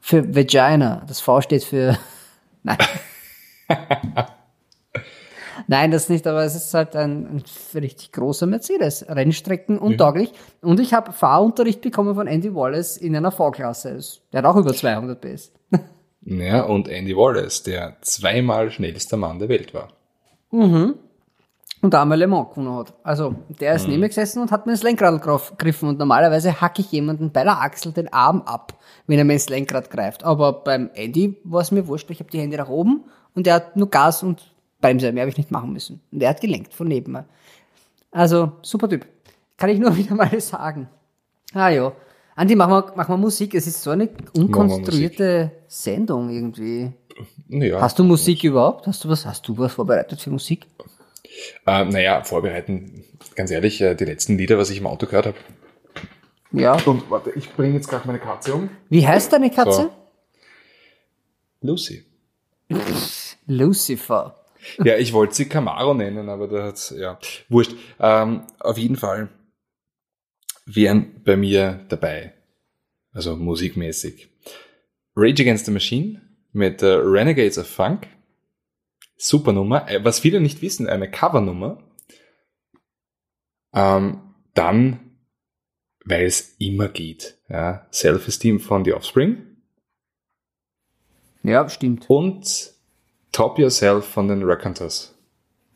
Für Vagina. Das V steht für. (laughs) Nein. (laughs) Nein, das nicht, aber es ist halt ein, ein richtig großer Mercedes. Rennstrecken untauglich. Und ich habe Fahrunterricht bekommen von Andy Wallace in einer V-Klasse. Der hat auch über 200 PS. (laughs) Ja, und Andy Wallace, der zweimal schnellster Mann der Welt war. Und da einmal Le Mans gewonnen hat. Also, der ist neben mir gesessen und hat mir ins Lenkrad gegriffen. Und normalerweise hacke ich jemanden bei der Achsel den Arm ab, wenn er mir ins Lenkrad greift. Aber beim Andy war es mir wurscht. Ich habe die Hände nach oben und er hat nur Gas und Bremse. Mehr habe ich nicht machen müssen. Und er hat gelenkt von neben mir. Also, super Typ. Kann ich nur (laughs) wieder mal sagen. Ah ja. Andi, machen wir, machen wir Musik. Es ist so eine unkonstruierte Sendung irgendwie. Ja. Hast du Musik überhaupt? Hast du was, hast du was vorbereitet für Musik? Äh, naja, vorbereiten, ganz ehrlich, äh, die letzten Lieder, was ich im Auto gehört habe. Ja. Und warte, ich bringe jetzt gerade meine Katze um. Wie heißt deine Katze? So. Lucy. (laughs) Lucifer. Ja, ich wollte sie Camaro nennen, aber da hat's, ja, wurscht. Ähm, auf jeden Fall wären bei mir dabei, also musikmäßig, Rage Against the Machine mit äh, Renegades of Funk. Super Nummer. Äh, was viele nicht wissen, eine Covernummer. Ähm, dann, weil es immer geht, ja, Self-Esteem von The Offspring Ja, stimmt. und Top Yourself von den Raconteurs.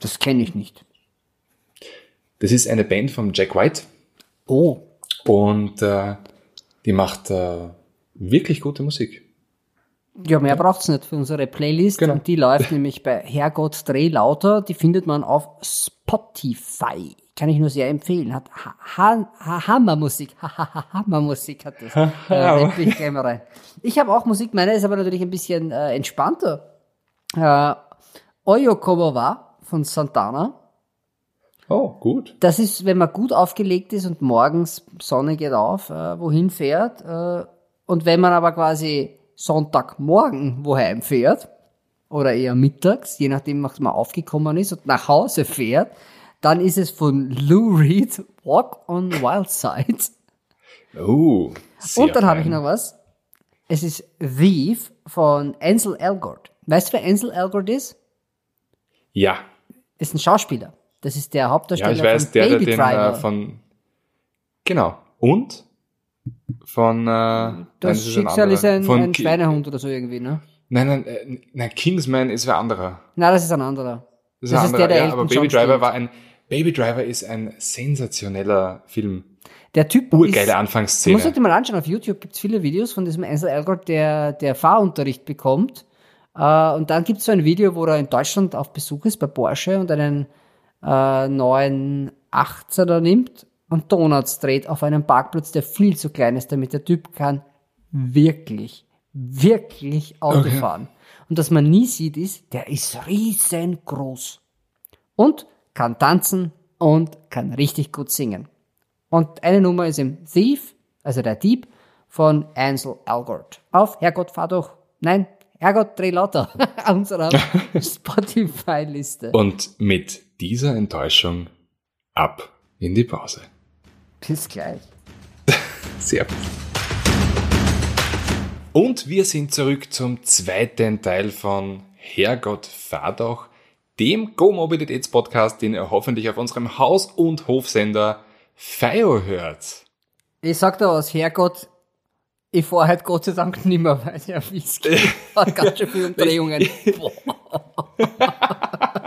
Das kenne ich nicht. Das ist eine Band von Jack White Oh. und äh, die macht äh, wirklich gute Musik. Ja, mehr braucht's nicht für unsere Playlist. Genau. Und die läuft (laughs) nämlich bei Herrgott Dreh lauter. Die findet man auf Spotify. kann ich nur sehr empfehlen. Hat ha ha ha Hammermusik. Ha (laughs) ha ha Hammermusik hat das. (laughs) äh, bin ich gleich mal rein. Ich habe auch Musik, meine ist aber natürlich ein bisschen äh, entspannter. Äh, Oyo Como von Santana. Oh, gut. Das ist, wenn man gut aufgelegt ist und morgens Sonne geht auf, äh, wohin fährt. Äh, und wenn man aber quasi Sonntagmorgen woheim fährt, oder eher mittags, je nachdem, was man aufgekommen ist und nach Hause fährt, dann ist es von Lou Reed Walk on Wild Side. Oh. Und dann habe ich noch was. Es ist Thief von Ansel Elgort. Weißt du, wer Ansel Elgort ist? Ja. Ist ein Schauspieler. Das ist der Ja, Hauptdarsteller ich weiß, von der, der Baby den Driver. äh, von. Genau. Und? Von. Äh, nein, das ist ein Schicksal ist ein, von ein Ki- Schweinehund oder so irgendwie, ne? Nein, nein, äh, nein, Kingsman ist wer anderer. Na, das ist ein anderer. Das Das ein ist anderer. der, der ja, Elton aber Baby John Driver war ein. Baby Driver ist ein sensationeller Film. Der Typ Urgeile ist, Du musst Anfangsszene. dir mal anschauen, auf YouTube gibt's viele Videos von diesem Ansel Elgort, der, der Fahrunterricht bekommt. Äh, und dann gibt's so ein Video, wo er in Deutschland auf Besuch ist bei Porsche und einen äh, neuen 18er nimmt und Donuts dreht auf einem Parkplatz, der viel zu klein ist, damit der Typ kann wirklich, wirklich Auto Okay. fahren. Und was man nie sieht, ist, der ist riesengroß. Und kann tanzen und kann richtig gut singen. Und eine Nummer ist im Thief, also der Dieb, von Ansel Elgort. Auf Herrgott, fahr doch. Nein, Herrgott, dreh lauter. (laughs) unserer (laughs) Spotify-Liste. Und mit dieser Enttäuschung ab in die Pause. Bis gleich. (laughs) Sehr gut. Und wir sind zurück zum zweiten Teil von Herrgott fahr doch, dem Go-Mobilitäts-Podcast, den ihr hoffentlich auf unserem Haus- und Hofsender FIO hört. Ich sag da was, Herrgott, ich fahr halt Gott sei Dank nimmer, weil der Whisky (laughs) hat ganz schön viele Umdrehungen. (laughs)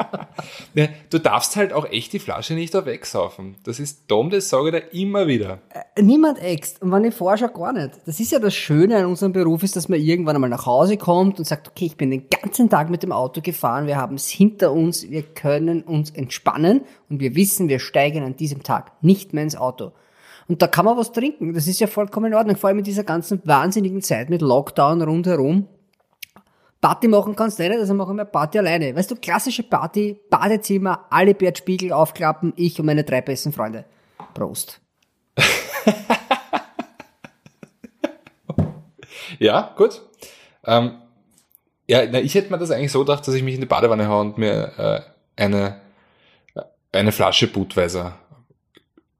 Ne, Du darfst halt auch echt die Flasche nicht da wegsaufen. Das ist dumm, das sage ich dir immer wieder. Niemand äxt. Und wenn ich vorher schon gar nicht. Das ist ja das Schöne an unserem Beruf, ist, dass man irgendwann einmal nach Hause kommt und sagt, okay, ich bin den ganzen Tag mit dem Auto gefahren, wir haben es hinter uns, wir können uns entspannen und wir wissen, wir steigen an diesem Tag nicht mehr ins Auto. Und da kann man was trinken. Das ist ja vollkommen in Ordnung. Vor allem in dieser ganzen wahnsinnigen Zeit mit Lockdown rundherum. Party machen kannst du nicht, also machen wir Party alleine. Weißt du, klassische Party, Badezimmer, alle Bärtspiegel aufklappen, ich und meine drei besten Freunde. Prost. (laughs) Ja, gut. Ähm, ja, na, ich hätte mir das eigentlich so gedacht, dass ich mich in die Badewanne haue und mir äh, eine, eine Flasche Budweiser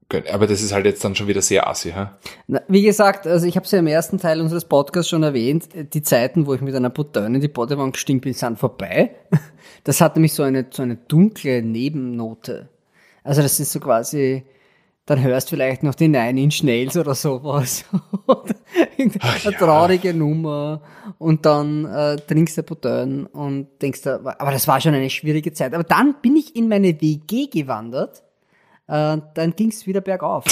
gönne. Aber das ist halt jetzt dann schon wieder sehr assi, ha? Na, wie gesagt, also ich habe es ja im ersten Teil unseres Podcasts schon erwähnt, die Zeiten, wo ich mit einer Potaine in die Badewanne gestiegen bin, sind vorbei. (laughs) Das hat nämlich so eine, so eine dunkle Nebennote. Also das ist so quasi, dann hörst du vielleicht noch die Nine Inch Nails oder sowas. (laughs) Oder irgendeine ja. traurige Nummer. Und dann äh, trinkst du Potaine und denkst da, aber das war schon eine schwierige Zeit. Aber dann bin ich in meine WG gewandert. Äh, dann ging es wieder bergauf.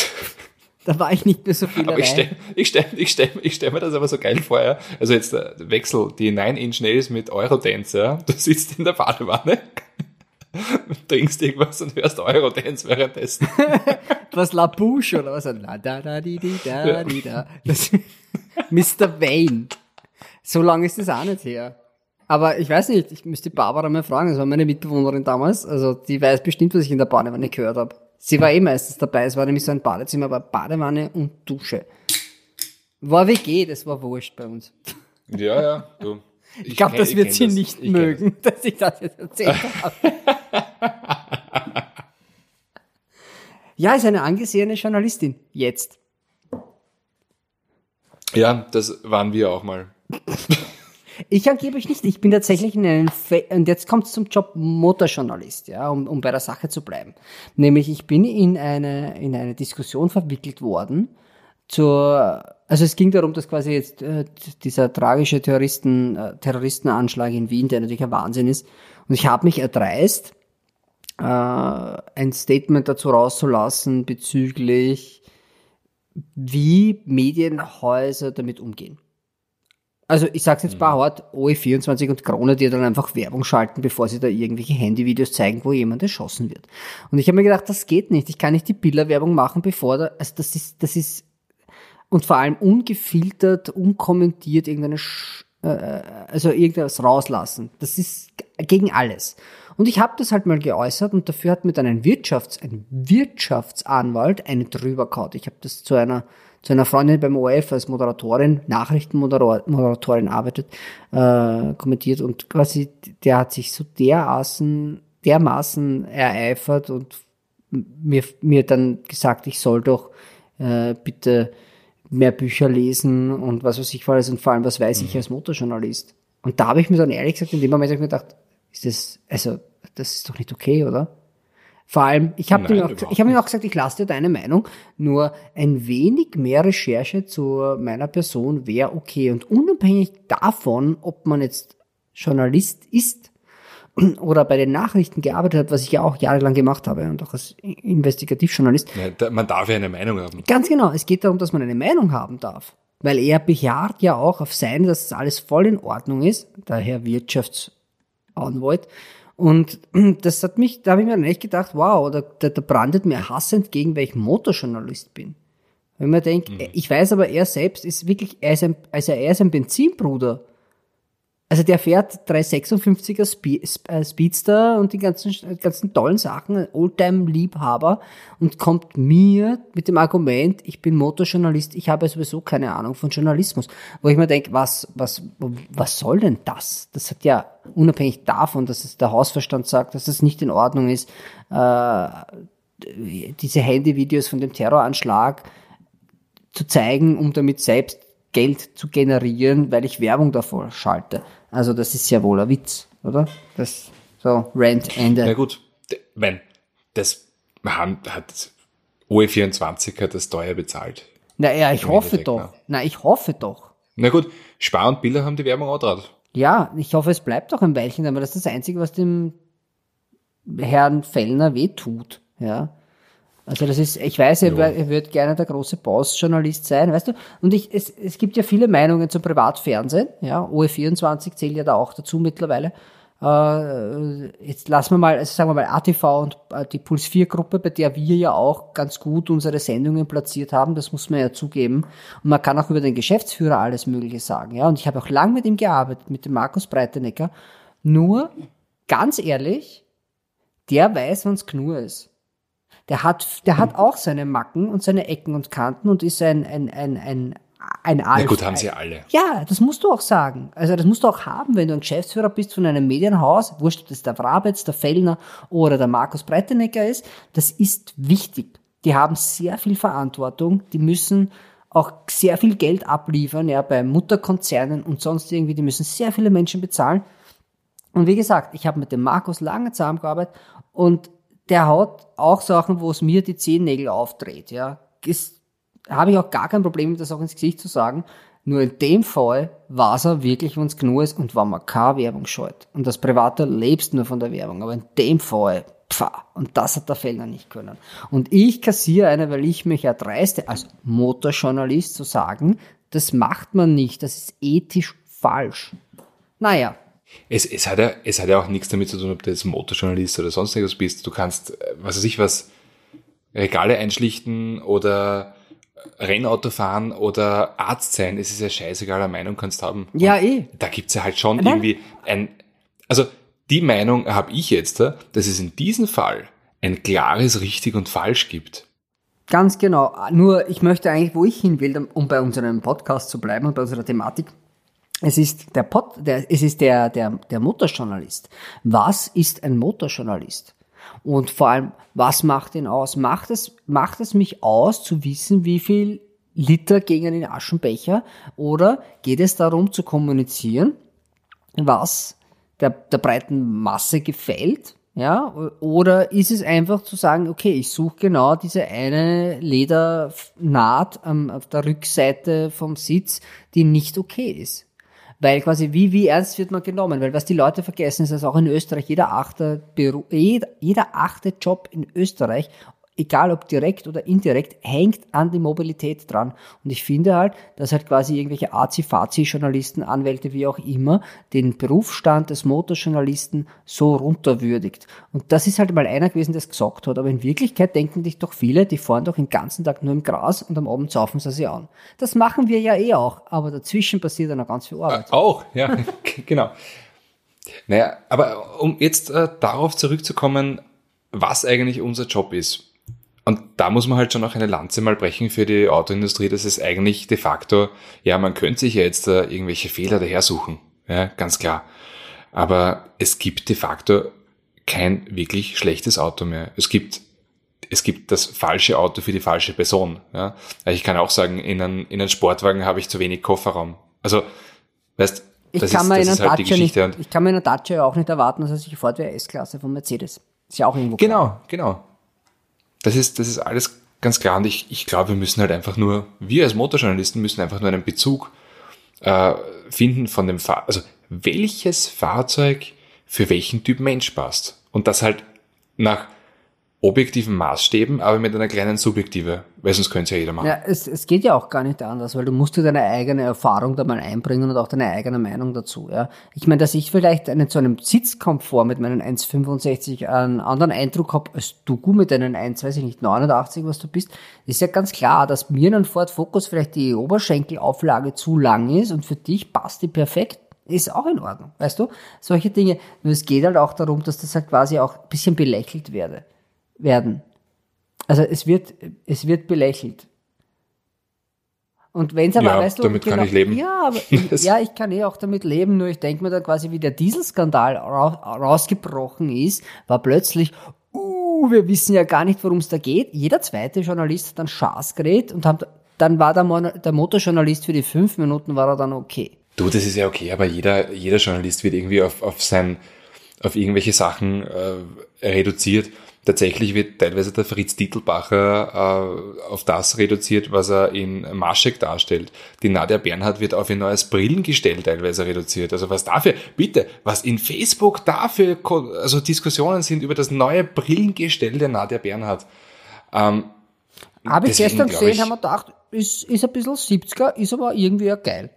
da war ich nicht mehr so viel Aber ich stelle ich stell, ich stell, ich stell mir das aber so geil vor, ja. Also jetzt der Wechsel, die 9 Inch Nails mit Eurodance, ja. Du sitzt in der Badewanne, (laughs) trinkst irgendwas und hörst Eurodance währenddessen. (laughs) Was La Bouche oder was? La da da di di da di da. Das, (laughs) Mr. Wayne. So lange ist das auch nicht her. Aber ich weiß nicht, ich müsste Barbara mal fragen, das war meine Mitbewohnerin damals, also die weiß bestimmt, was ich in der Badewanne gehört habe. Sie war eh meistens dabei, es war nämlich so ein Badezimmer, aber Badewanne und Dusche. War WG, das war wurscht bei uns. Ja, ja, du. Ich glaube, kenn- das wird sie das. nicht Ich mögen, dass ich das jetzt erzählt (laughs) habe. ja, ist eine angesehene Journalistin. Jetzt. das. Ja, das waren wir auch mal. (laughs) Ich angeblich nicht. Ich bin tatsächlich in einem, Fe und jetzt kommt es zum Job Motorjournalist, ja, um, um bei der Sache zu bleiben. Nämlich, ich bin in eine, in eine Diskussion verwickelt worden zur, also es ging darum, dass quasi jetzt äh, dieser tragische Terroristen, äh, Terroristenanschlag in Wien, der natürlich ein Wahnsinn ist, und ich habe mich erdreist, äh, ein Statement dazu rauszulassen bezüglich, wie Medienhäuser damit umgehen. Also ich sag's jetzt paar hart, OE24 und Krone, die dann einfach Werbung schalten, bevor sie da irgendwelche Handyvideos zeigen, wo jemand erschossen wird. Und ich habe mir gedacht, das geht nicht. Ich kann nicht die Bilderwerbung machen, bevor da, also das ist, das ist, und vor allem ungefiltert, unkommentiert irgendeine, Sch äh, also irgendwas rauslassen. Das ist gegen alles. Und ich habe das halt mal geäußert und dafür hat mir dann ein Wirtschafts-, ein Wirtschaftsanwalt eine drüber gehauen. Ich habe das zu einer zu einer Freundin beim ORF als Moderatorin, Nachrichtenmoderatorin arbeitet, äh, kommentiert und quasi der hat sich so dermaßen, dermaßen ereifert und mir, mir dann gesagt, ich soll doch äh, bitte mehr Bücher lesen und was weiß ich alles und vor allem, was weiß ich mhm. als Motorjournalist. Und da habe ich mir dann ehrlich gesagt, in dem Moment habe ich mir gedacht, ist das, also, das ist doch nicht okay, oder? Vor allem, ich habe ihm, hab ihm auch gesagt, ich lasse dir deine Meinung, nur ein wenig mehr Recherche zu meiner Person wäre okay. Und unabhängig davon, ob man jetzt Journalist ist (clears throat) oder bei den Nachrichten gearbeitet hat, was ich ja auch jahrelang gemacht habe und auch als Investigativjournalist. Ja, man darf ja eine Meinung haben. Ganz genau, es geht darum, dass man eine Meinung haben darf. Weil er bejaht ja auch auf sein, dass das alles voll in Ordnung ist, der Herr Wirtschaftsanwalt. Und (clears throat) das hat mich, da habe ich mir dann echt gedacht, wow, da, da, da brandet mir Hass entgegen, weil ich Motorjournalist bin. Wenn man denkt, mhm. ich weiß aber, er selbst ist wirklich, er ist ein, also er ist ein Benzinbruder. Also der fährt 356er äh, Speedster und die ganzen, ganzen tollen Sachen, Oldtime-Liebhaber und kommt mir mit dem Argument, ich bin Motorjournalist, ich habe sowieso keine Ahnung von Journalismus. Wo ich mir denke, was, was, was soll denn das? Das hat ja unabhängig davon, dass es der Hausverstand sagt, dass es nicht in Ordnung ist, äh, diese Handyvideos von dem Terroranschlag zu zeigen, um damit selbst Geld zu generieren, weil ich Werbung davor schalte. Also das ist ja wohl ein Witz, oder? Das so Rent Ende. Na gut, wenn das hat OE24 hat das teuer bezahlt. Na ja, ich hoffe doch. Na. na, ich hoffe doch. Na gut, Spar und Bilder haben die Werbung auch drauf. Ja, ich hoffe, es bleibt auch ein Weilchen, aber das ist das Einzige, was dem Herrn Fellner wehtut. Ja. Also das ist, ich weiß, er, er wird gerne der große Boss-Journalist sein, weißt du? Und ich, es, es gibt ja viele Meinungen zum Privatfernsehen, ja, OE24 zählt ja da auch dazu mittlerweile. Äh, jetzt lassen wir mal, also sagen wir mal ATV und äh, die Puls 4 Gruppe, bei der wir ja auch ganz gut unsere Sendungen platziert haben, das muss man ja zugeben. Und man kann auch über den Geschäftsführer alles Mögliche sagen, ja. Und ich habe auch lang mit ihm gearbeitet, mit dem Markus Breitenecker. Nur, ganz ehrlich, der weiß, wann's Knur ist der hat, der hat auch seine Macken und seine Ecken und Kanten und ist ein, ein, ein, ein, ein Alf. Na gut, haben sie alle. Ja, das musst du auch sagen. Also das musst du auch haben, wenn du ein Geschäftsführer bist von einem Medienhaus, wurscht, ob das der Wrabetz, der Fellner oder der Markus Breitenecker ist, das ist wichtig. Die haben sehr viel Verantwortung, die müssen auch sehr viel Geld abliefern, ja, bei Mutterkonzernen und sonst irgendwie, die müssen sehr viele Menschen bezahlen. Und wie gesagt, ich habe mit dem Markus lange zusammengearbeitet und der hat auch Sachen, wo es mir die Zehennägel aufdreht, ja. Habe ich auch gar kein Problem, das auch ins Gesicht zu sagen. Nur in dem Fall war es er wirklich, wenn es genug ist und wenn man keine Werbung scheut. Und das Private lebst nur von der Werbung. Aber in dem Fall, pfah, und das hat der Fellner nicht können. Und ich kassiere eine, weil ich mich erdreiste, als Motorjournalist zu sagen, das macht man nicht, das ist ethisch falsch. Naja, es, es, hat ja, es hat ja auch nichts damit zu tun, ob du jetzt Motorjournalist oder sonst irgendwas bist. Du kannst, äh, was weiß ich was, Regale einschlichten oder Rennauto fahren oder Arzt sein. Es ist ja scheißegal, eine Meinung kannst haben. Ja, eh. Da gibt's ja halt schon Nein. irgendwie ein, also die Meinung habe ich jetzt, dass es in diesem Fall ein klares richtig und falsch gibt. Ganz genau. Nur ich möchte eigentlich, wo ich hin will, um bei unserem Podcast zu bleiben und bei unserer Thematik, es ist der Pod, der, es ist der, der, der Motorjournalist. Was ist ein Motorjournalist? Und vor allem, was macht ihn aus? Macht es, macht es mich aus, zu wissen, wie viel Liter gegen den Aschenbecher? Oder geht es darum zu kommunizieren, was der, der breiten Masse gefällt? Ja, oder ist es einfach zu sagen, okay, ich suche genau diese eine Ledernaht auf der Rückseite vom Sitz, die nicht okay ist. Weil quasi, wie, wie ernst wird man genommen? Weil was die Leute vergessen, ist, dass auch in Österreich jeder achte, Beru jeder, jeder achte Job in Österreich egal ob direkt oder indirekt, hängt an die Mobilität dran. Und ich finde halt, dass halt quasi irgendwelche Azi-Fazi-Journalisten, Anwälte, wie auch immer, den Berufsstand des Motorjournalisten so runterwürdigt. Und das ist halt mal einer gewesen, der es gesagt hat. Aber in Wirklichkeit denken sich doch viele, die fahren doch den ganzen Tag nur im Gras und am Abend saufen sie sich an. Das machen wir ja eh auch. Aber dazwischen passiert dann noch ganz viel Arbeit. Äh, auch, ja, (laughs) genau. Naja, aber um jetzt äh, darauf zurückzukommen, was eigentlich unser Job ist. Und da muss man halt schon noch eine Lanze mal brechen für die Autoindustrie, dass es eigentlich de facto, ja, man könnte sich ja jetzt äh, irgendwelche Fehler daher suchen. Ja, ganz klar. Aber es gibt de facto kein wirklich schlechtes Auto mehr. Es gibt, es gibt das falsche Auto für die falsche Person. Ja. Ich kann auch sagen, in einem, in einem Sportwagen habe ich zu wenig Kofferraum. Also, weißt, ich das kann, ist, mir das in ist einer halt die Dacia nicht, Geschichte. Und ich kann mir in einer Dacia ja auch nicht erwarten, dass er sich fährt wie S-Klasse von Mercedes. Ist ja auch irgendwo klar. Genau, genau. Das ist, das ist alles ganz klar. Und ich, ich glaube, wir müssen halt einfach nur, wir als Motorjournalisten müssen einfach nur einen Bezug äh, finden von dem Fahrzeug. Also welches Fahrzeug für welchen Typ Mensch passt. Und das halt nach objektiven Maßstäben, aber mit einer kleinen Subjektive, weil sonst könnte es ja jeder machen. Ja, es, es geht ja auch gar nicht anders, weil du musst dir deine eigene Erfahrung da mal einbringen und auch deine eigene Meinung dazu. Ja. Ich meine, dass ich vielleicht einen, zu einem Sitzkomfort mit meinen 1,65 einen anderen Eindruck habe als du mit deinen 1, weiß ich nicht, 89, was du bist, ist ja ganz klar, dass mir in einem Ford Focus vielleicht die Oberschenkelauflage zu lang ist und für dich passt die perfekt ist auch in Ordnung, weißt du? Solche Dinge. Nur es geht halt auch darum, dass das halt quasi auch ein bisschen belächelt werde, werden. Also es wird, es wird belächelt. Und wenn es aber, Ja, weißt du, genau, kann ich leben. Ja, aber (laughs) ich, ja, ich kann eh auch damit leben, nur ich denke mir dann quasi, wie der Dieselskandal ra rausgebrochen ist, war plötzlich, uh, wir wissen ja gar nicht, worum es da geht. Jeder zweite Journalist hat dann Schaß geredet und haben, dann war der, Mon der Motorjournalist für die fünf Minuten war er dann okay. Du, das ist ja okay, aber jeder, jeder Journalist wird irgendwie auf, auf sein, auf irgendwelche Sachen äh, reduziert. Tatsächlich wird teilweise der Fritz Dittelbacher äh, auf das reduziert, was er in Maschek darstellt. Die Nadia Bernhardt wird auf ihr neues Brillengestell teilweise reduziert. Also was dafür, bitte, was in Facebook dafür, also Diskussionen sind über das neue Brillengestell der Nadia Bernhardt. Ähm, Habe ich gestern gesehen, haben wir gedacht, ist, ist ein bisschen 70er, ist aber irgendwie ja geil.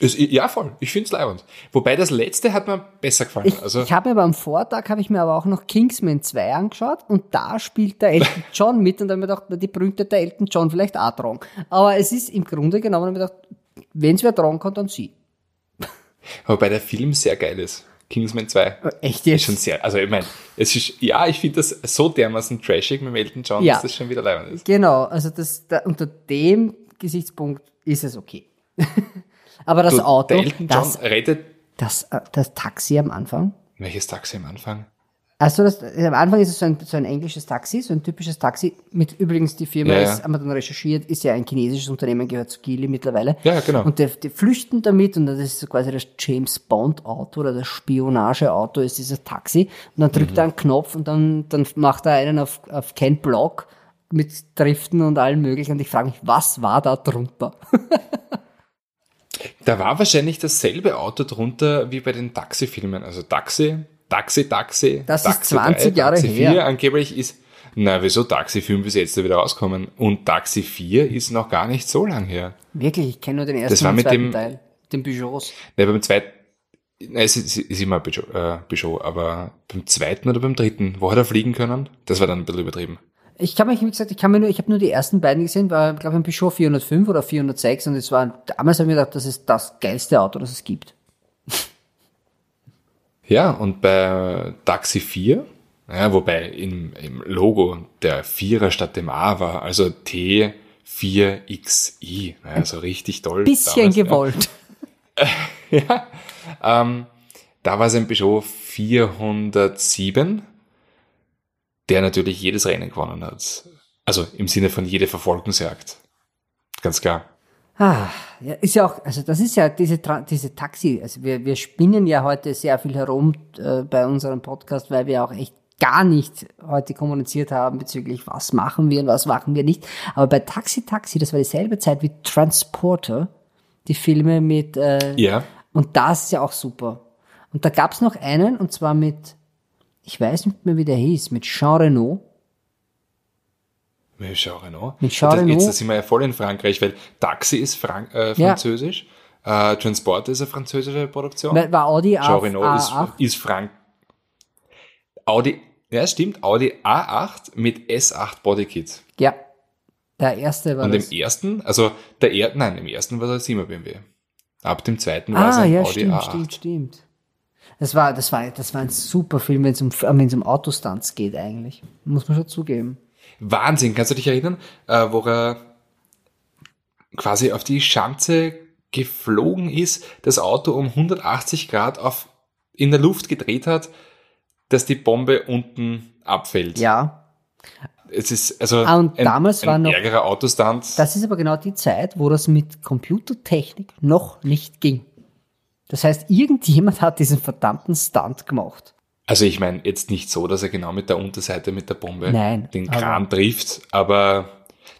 Es, ja, voll. Ich find's leibend. Wobei das letzte hat mir besser gefallen. Ich, also, ich habe mir aber am Vortag habe ich mir aber auch noch Kingsman 2 angeschaut und da spielt der Elton (laughs) John mit und da habe ich mir gedacht, die berühmte der Elton John vielleicht auch dran. Aber es ist im Grunde genommen, habe ich mir gedacht, wenn es wer dran kann, dann sie. (laughs) wobei der Film sehr geil ist. Kingsman 2. Echt Ist jetzt? schon sehr, also ich meine, es ist, ja, ich finde das so dermaßen trashig mit dem Elton John, Ja. dass das schon wieder leibend ist. Genau, also das, da, unter dem Gesichtspunkt ist es okay. (laughs) aber das Du, Auto, der Elton John das, rettet, das, äh, das Taxi am Anfang, welches Taxi am Anfang? Also das, am Anfang ist es so ein, so ein englisches Taxi, so ein typisches Taxi. Mit übrigens die Firma Ja, ja. ist, haben wir dann recherchiert, ist ja ein chinesisches Unternehmen, gehört zu Geely mittlerweile. Ja, genau. Und die, die flüchten damit und das ist so quasi das James Bond Auto oder das Spionageauto ist dieses Taxi. Und dann drückt Mhm. er einen Knopf und dann, dann macht er einen auf, auf Ken Block mit Driften und allem möglichen. Und ich frage mich, was war da drunter? (laughs) Da war wahrscheinlich dasselbe Auto drunter wie bei den Taxifilmen. Also Taxi, Taxi, Taxi. Das ist Taxi 20 Jahre Taxi her. 4 angeblich ist, na, wieso Taxi 5 ist jetzt wieder rauskommen? Und Taxi 4 ist noch gar nicht so lang her. Wirklich, ich kenne nur den ersten Das war und mit zweiten dem- Teil. Den Peugeots. Ne, beim zweiten, ne, es ist, ist immer Peugeot, äh, Peugeot, aber beim zweiten oder beim dritten, wo hat er fliegen können? Das war dann ein bisschen übertrieben. Ich kann mich, wie gesagt, ich kann mir nur, ich habe nur die ersten beiden gesehen, war, glaube ich, ein Peugeot 405 oder 406 und es war, damals habe ich mir gedacht, das ist das geilste Auto, das es gibt. Ja, und bei Taxi 4, ja, wobei im, im Logo der Vierer statt dem A war, also T4XI, ja, also richtig toll. Bisschen damals, ja. gewollt. (laughs) Ja, ähm, da war es ein Peugeot 407, der natürlich jedes Rennen gewonnen hat. Also im Sinne von jede Verfolgungsjagd. Ganz klar. Ah, ja, ist ja auch, also das ist ja diese, diese Taxi, also wir, wir spinnen ja heute sehr viel herum äh, bei unserem Podcast, weil wir auch echt gar nicht heute kommuniziert haben bezüglich was machen wir und was machen wir nicht. Aber bei Taxi Taxi, das war dieselbe Zeit wie Transporter, die Filme mit äh, Ja. Und das ist ja auch super. Und da gab's noch einen, und zwar mit, ich weiß nicht mehr, wie der hieß, mit Jean Reno. Mit Jean Renault. Mit Jean Das- Renault. Jetzt sind wir ja voll in Frankreich, weil Taxi ist Frank äh, Ja. französisch, äh, Transport ist eine französische Produktion. Weil- War Audi Jean A, Renault ist, A8? ist Frank. Audi, ja stimmt, Audi A8 mit S8 Bodykit. Ja. Der erste war Und das. im ersten, also der er, nein, im ersten war das 7er BMW. Ab dem zweiten war es Ah, ein ja, Audi stimmt, A8. stimmt, stimmt. Das war, das war, das war ein super Film, wenn es um, wenn es um Autostunts geht eigentlich. Muss man schon zugeben. Wahnsinn, kannst du dich erinnern, äh, wo er quasi auf die Schanze geflogen ist, das Auto um 180 Grad auf, in der Luft gedreht hat, dass die Bombe unten abfällt. Ja. Es ist also Ah, und ein, damals ein war noch- ärgerer Autostunt. Das ist aber genau die Zeit, wo das mit Computertechnik noch nicht ging. Das heißt, irgendjemand hat diesen verdammten Stunt gemacht. Also ich meine jetzt nicht so, dass er genau mit der Unterseite mit der Bombe Nein, den aber- Kran trifft, aber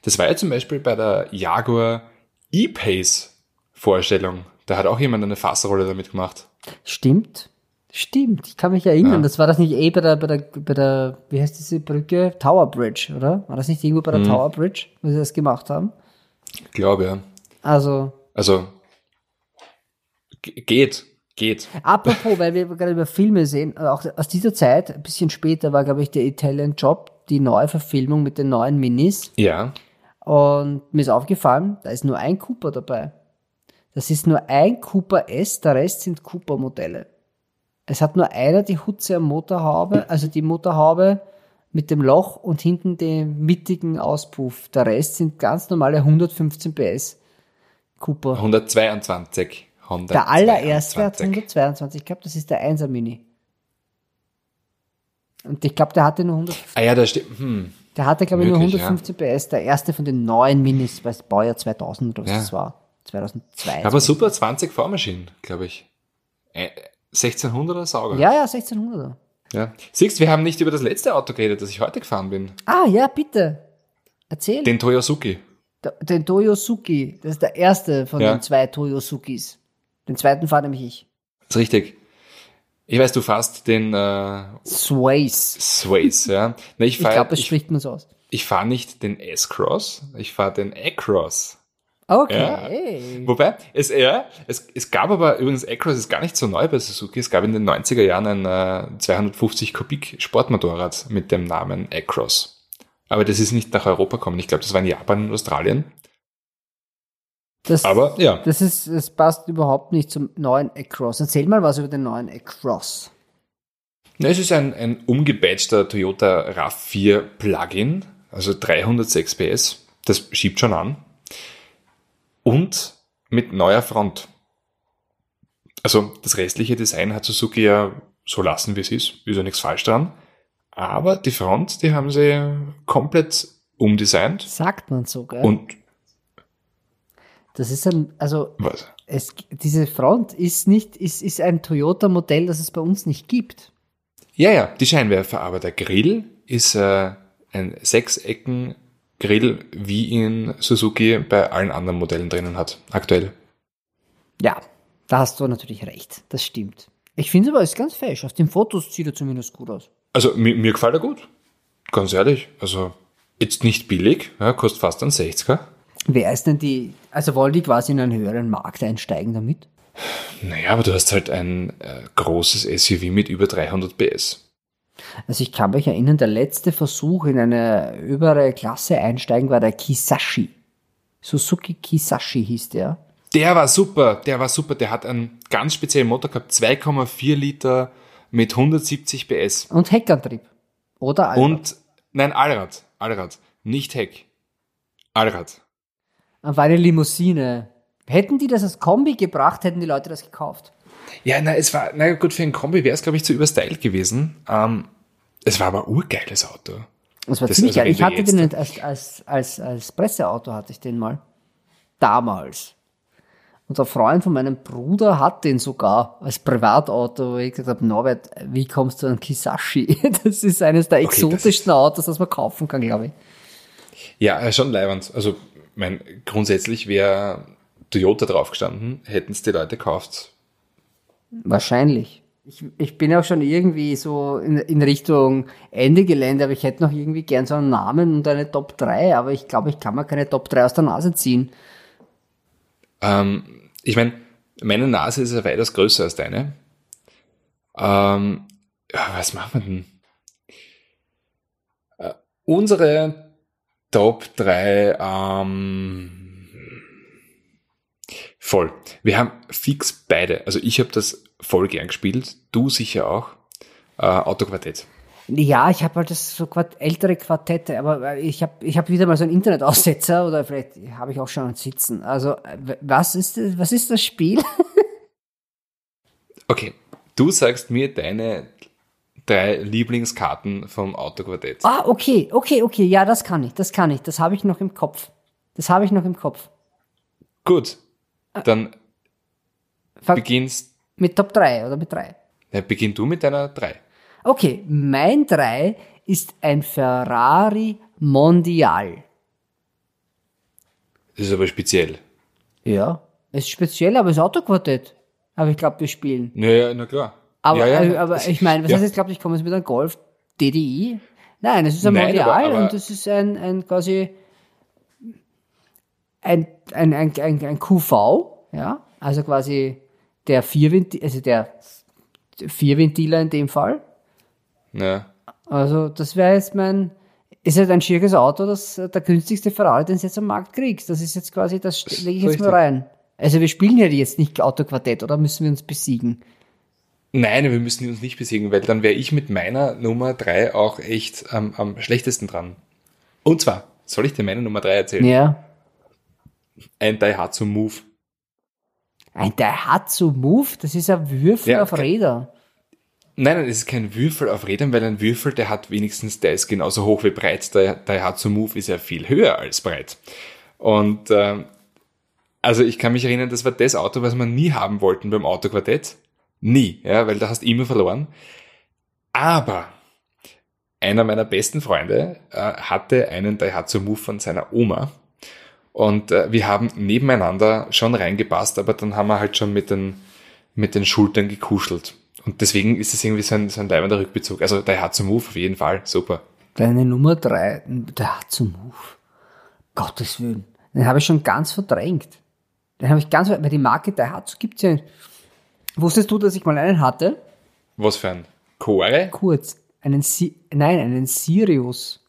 das war ja zum Beispiel bei der Jaguar E-Pace Vorstellung. Da hat auch jemand eine Fassrolle damit gemacht. Stimmt. Stimmt. Ich kann mich erinnern. Ja. Das war das nicht eh bei der, bei der, bei der, wie heißt diese Brücke? Tower Bridge, oder? War das nicht irgendwo bei der Mhm. Tower Bridge, wo sie das gemacht haben? Ich glaube, ja. Also, Also geht, geht. Apropos, weil wir gerade über Filme sehen, äh, auch aus dieser Zeit, ein bisschen später war, glaube ich, der Italian Job, die neue Verfilmung mit den neuen Minis. Ja. Und mir ist aufgefallen, da ist nur ein Cooper dabei. Das ist nur ein Cooper S, der Rest sind Cooper-Modelle. Es hat nur einer die Hutze am Motorhaube, also die Motorhaube mit dem Loch und hinten den mittigen Auspuff. Der Rest sind ganz normale 115 PS Cooper. 122. 122. Der allererste hat 122 gehabt, das ist der 1er Mini. Und ich glaube, der hatte nur 100, Ah ja, da steht. Hm. der hatte glaube ich nur Möglich, 115 PS, der erste von den neuen Minis, weil Baujahr 2000 oder was Ja. das war. 2002. Aber super 20 Fahrmaschinen, glaube ich. Äh, 1600er Sauger. Ja, ja, 1600er. ja. Siehst, wir haben nicht über das letzte Auto geredet, das ich heute gefahren bin. Ah, ja, bitte. Erzähl. Den Toyosuki. Den, den Toyosuki. Das ist der erste von Ja. den zwei Toyosukis. Den zweiten fahre nämlich ich. ist richtig. Ich weiß, du fährst den äh, Sways. Sways, ja. Na, ich Ich fahre glaube, das ich, spricht man so aus. ich fahr nicht den S-Cross, ich fahre den A-Cross. Okay. Wobei, es, ja, es, es gab aber übrigens, Acros ist gar nicht so neu bei Suzuki. Es gab in den 90er Jahren ein äh, 250 Kubik Sportmotorrad mit dem Namen Acros. Aber das ist nicht nach Europa gekommen. Ich glaube, das war in Japan und Australien. Das, Aber ja, das ist, es passt überhaupt nicht zum neuen Across. Erzähl mal was über den neuen Across. Na, es ist ein, ein umgebatchter Toyota RAV4 Plug-in, also 306 PS. Das schiebt schon an. Und mit neuer Front. Also das restliche Design hat Suzuki ja so lassen, wie es ist. Ist ja nichts falsch dran. Aber die Front, die haben sie komplett umdesignt. Sagt man so, gell? Und das ist ein, also was? es, diese Front ist nicht, ist, ist ein Toyota-Modell, das es bei uns nicht gibt. Ja, ja, die Scheinwerfer, aber der Grill ist äh, ein Sechsecken-Grill, wie ihn Suzuki bei allen anderen Modellen drinnen hat, aktuell. Ja, da hast du natürlich recht. Das stimmt. Ich finde aber, es ist ganz fesch. Auf den Fotos sieht er zumindest gut aus. Also mir, mir gefällt er gut, ganz ehrlich. Also jetzt nicht billig, ja, kostet fast ein 60er. Wer ist denn die, also wollen die quasi in einen höheren Markt einsteigen damit? Naja, aber du hast halt ein äh, großes SUV mit über 300 PS. Also ich kann mich erinnern, der letzte Versuch in eine höhere Klasse einsteigen war der Kisashi. Suzuki Kisashi hieß der. Der war super, der war super. Der hat einen ganz speziellen Motor gehabt, 2,4 Liter mit 170 PS. Und Heckantrieb. Oder Allrad. Und, nein, Allrad, Allrad, nicht Heck. Allrad. War eine Limousine. Hätten die das als Kombi gebracht, hätten die Leute das gekauft. Ja, na, es war, na gut, für ein Kombi wäre es, glaube ich, zu überstylt gewesen. Ähm, es war aber ein urgeiles Auto. Das war Das- ziemlich also geil. Ich hatte jetzt- den als, als, als, als Presseauto, hatte ich den mal. Damals. Und ein Freund von meinem Bruder hat den sogar als Privatauto, wo ich gesagt habe, Norbert, wie kommst du an Kisashi? (laughs) Das ist eines der Okay, das exotischsten Autos, das man kaufen kann, glaube ich. Ja, äh, schon leibend. Also, mein, grundsätzlich wäre Toyota draufgestanden, hätten es die Leute gekauft. Wahrscheinlich. Ich, ich bin auch schon irgendwie so in, in Richtung Ende Gelände, aber ich hätte noch irgendwie gern so einen Namen und eine Top 3, aber ich glaube, ich kann mir keine Top 3 aus der Nase ziehen. Ähm, ich meine, meine Nase ist ja weitaus größer als deine. Ähm, ja, was machen wir denn? Äh, unsere Top 3, ähm, voll. Wir haben fix beide. Also ich habe das voll gern gespielt. Du sicher auch. Äh, Autoquartett. Ja, ich habe halt das so Quart ältere Quartette, aber ich habe ich hab wieder mal so einen Internetaussetzer oder vielleicht habe ich auch schon einen Sitzen. Also was ist das, was ist das Spiel? (laughs) okay, du sagst mir deine drei Lieblingskarten vom Autoquartett. Ah, okay, okay, okay, ja, das kann ich, das kann ich, das habe ich noch im Kopf. Das habe ich noch im Kopf. Gut, dann Fang beginnst mit Top 3 oder mit 3? Ja, beginn du mit deiner 3. Okay, mein 3 ist ein Ferrari Mondial. Das ist aber speziell. Ja, es ist speziell, aber es ist Autoquartett. Aber ich glaube, wir spielen. Naja, na klar. Aber, ja, ja. aber ich meine, was ja. heißt jetzt, glaube ich, komme jetzt mit einem Golf DDI? Nein, es ist ein Nein, Mondial aber, aber und es ist ein, ein quasi ein, ein, ein, ein, ein QV, ja, also quasi der Vierventil, also der Vierventiler in dem Fall. Ja. Also, das wäre jetzt mein, ist halt ein schwieriges Auto, das der günstigste Ferrari, den du jetzt am Markt kriegst. Das ist jetzt quasi, das lege ich jetzt mal rein. Also wir spielen ja jetzt nicht Autoquartett, oder müssen wir uns besiegen? Nein, wir müssen uns nicht besiegen, weil dann wäre ich mit meiner Nummer 3 auch echt ähm, am schlechtesten dran. Und zwar, soll ich dir meine Nummer 3 erzählen? Ja. Ein Daihatsu Move. Ein Daihatsu Move? Das ist ein Würfel ja, auf Räder. Nein, nein, es ist kein Würfel auf Rädern, weil ein Würfel, der hat wenigstens, der ist genauso hoch wie breit. Der Daihatsu Move ist ja viel höher als breit. Und äh, also ich kann mich erinnern, das war das Auto, was wir nie haben wollten beim Autoquartett. Nie, ja, weil da hast immer verloren. Aber einer meiner besten Freunde äh, hatte einen Daihatsu Move von seiner Oma. Und äh, wir haben nebeneinander schon reingepasst, aber dann haben wir halt schon mit den, mit den Schultern gekuschelt. Und deswegen ist es irgendwie so ein, so ein leibender Rückbezug. Also der hat zum Move auf jeden Fall. Super. Deine Nummer drei, der hat zum Move. Gottes Willen. Den habe ich schon ganz verdrängt. Den habe ich ganz, weil die Marke Daihatsu gibt's ja. Wusstest du, dass ich mal einen hatte? Was für ein? Core? Kurz. Einen, si nein, einen Sirius.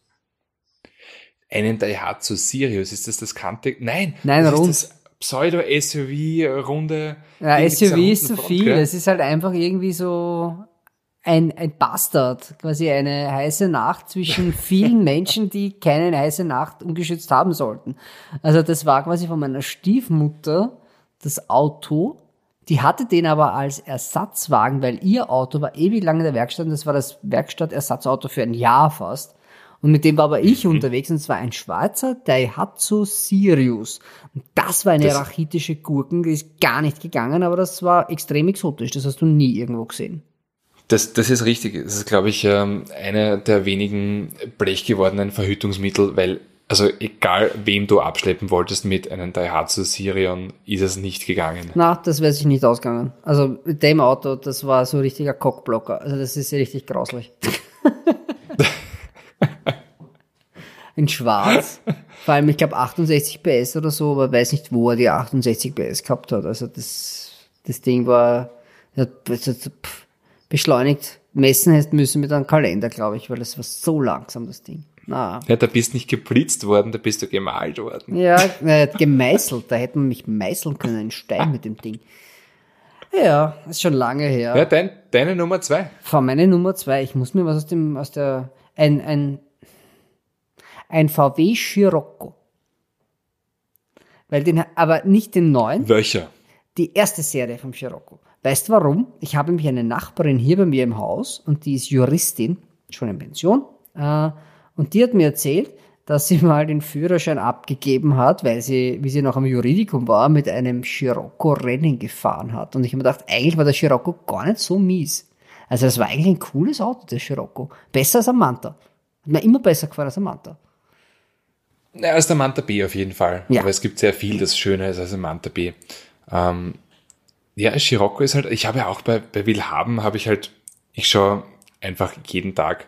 Einen Daihatsu Sirius. Ist das das Kante? Nein. Nein, rund. Pseudo-SUV-Runde. Ja, SUV ist zu viel. Es ist halt einfach irgendwie so ein, ein Bastard, quasi eine heiße Nacht zwischen (laughs) vielen Menschen, die keine heiße Nacht ungeschützt haben sollten. Also das war quasi von meiner Stiefmutter das Auto. Die hatte den aber als Ersatzwagen, weil ihr Auto war ewig lang in der Werkstatt und das war das Werkstattersatzauto für ein Jahr fast. Und mit dem war aber ich mhm. unterwegs und zwar ein Schweizer Daihatsu Sirius. Und das war eine das, rachitische Gurken, die ist gar nicht gegangen, aber das war extrem exotisch. Das hast du nie irgendwo gesehen. Das, das ist richtig. Das ist, glaube ich, ähm, einer der wenigen blechgewordenen Verhütungsmittel, weil, also egal wem du abschleppen wolltest mit einem Daihatsu Sirion, ist es nicht gegangen. Na, das wäre sich nicht ausgegangen. Also mit dem Auto, das war so ein richtiger Cockblocker. Also das ist richtig grauslich. (laughs) in schwarz. Vor allem, ich glaube 68 PS oder so, aber weiß nicht, wo er die 68 PS gehabt hat. Also das, das Ding war beschleunigt messen hätte müssen mit einem Kalender, glaube ich, weil das war so langsam, das Ding. Na. Ja, da bist nicht geblitzt worden, da bist du gemalt worden. Ja, äh, gemeißelt, da hätte man mich meißeln können, ein Stein mit dem Ding. Ja, ist schon lange her. Ja, dein, deine Nummer zwei. Von meine Nummer zwei. Ich muss mir was aus dem, aus der, ein, ein ein VW Scirocco. Weil den, aber nicht den neuen. Welcher? Die erste Serie vom Scirocco. Weißt du warum? Ich habe nämlich eine Nachbarin hier bei mir im Haus und die ist Juristin, schon in Pension, äh, und die hat mir erzählt, dass sie (laughs) mal den Führerschein abgegeben hat, weil sie, wie sie noch am Juridikum war, mit einem Scirocco Rennen gefahren hat. Und ich habe mir gedacht, eigentlich war der Scirocco gar nicht so mies. Also es war eigentlich ein cooles Auto, der Scirocco. Besser als ein Manta. Hat mir immer besser gefallen als ein Manta. Ja, als der Manta B auf jeden Fall. Ja. Aber es gibt sehr viel, das schöner ist als ein Manta B. Ähm, ja, Scirocco ist halt, ich habe ja auch bei, bei Willhaben, habe ich halt, ich schaue einfach jeden Tag,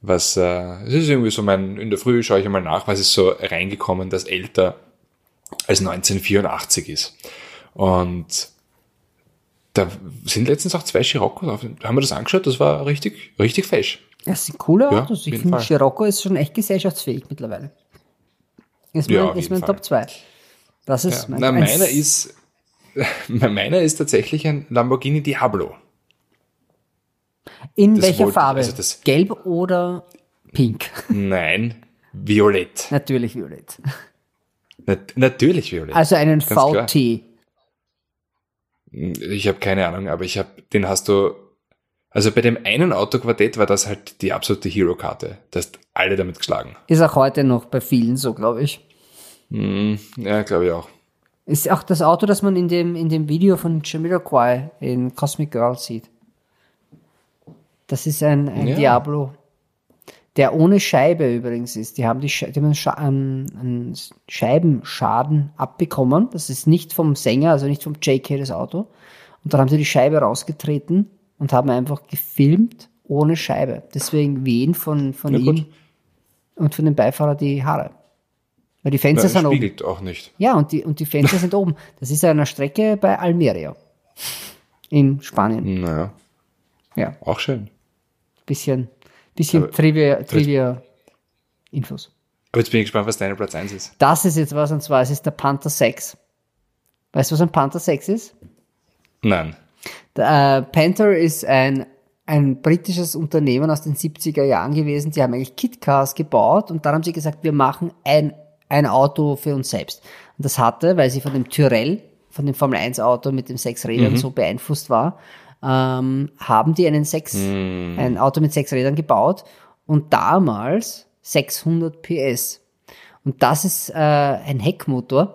was, äh, es ist irgendwie so mein, in der Früh schaue ich einmal nach, was ist so reingekommen, das älter als 1984 ist. Und da sind letztens auch zwei Scirocco drauf. Haben wir das angeschaut? Das war richtig, richtig fesch. Das sind coole Ja, Autos. auf ich jeden finde. Scirocco ist schon echt gesellschaftsfähig mittlerweile. Ist mein, Ja, ist mein Fall. Top 2. Das ist Ja. mein Na, ein- meiner ist, (laughs) meiner ist tatsächlich ein Lamborghini Diablo. In das welcher wollte- Farbe? also das- Gelb oder pink? Nein, Violett. Natürlich violett. Nat natürlich Violett. Also einen Ganz klar. VT. Ich habe keine Ahnung, aber ich habe, den hast du, also bei dem einen Autoquartett war das halt die absolute Hero-Karte. Da hast alle damit geschlagen. Ist auch heute noch bei vielen so, glaube ich. Hm, ja, glaube ich auch. Ist auch das Auto, das man in dem, in dem Video von Jamiroquai in Cosmic Girl sieht. Das ist ein, ein Ja. Diablo, der ohne Scheibe übrigens ist. Die haben, die, die haben einen, Scha einen, Scheibenschaden abbekommen. Das ist nicht vom Sänger, also nicht vom JK das Auto. Und dann haben sie die Scheibe rausgetreten und haben einfach gefilmt ohne Scheibe. Deswegen wehen von, von Ja, gut. ihm und von dem Beifahrer die Haare. Weil die Fenster das sind oben. spiegelt auch nicht. Ja, und die, und die Fenster sind oben. Das ist eine Strecke bei Almeria. In Spanien. Naja, Ja, auch schön. Bisschen, bisschen Aber- Trivia, Trivia Infos. Aber jetzt bin ich gespannt, was deine Platz 1 ist. Das ist jetzt was, und zwar es ist der Panther 6. Weißt du, was ein Panther 6 ist? Nein. Der, äh, Panther ist ein, ein britisches Unternehmen aus den 70er Jahren gewesen. Die haben eigentlich Kitcars gebaut und dann haben sie gesagt, wir machen ein, ein Auto für uns selbst. Und das hatte, weil sie von dem Tyrell, von dem Formel 1 Auto mit den sechs Rädern so beeinflusst war, ähm, haben die einen sechs, ein Auto mit sechs Rädern gebaut und damals 600 PS. Und das ist äh, ein Heckmotor,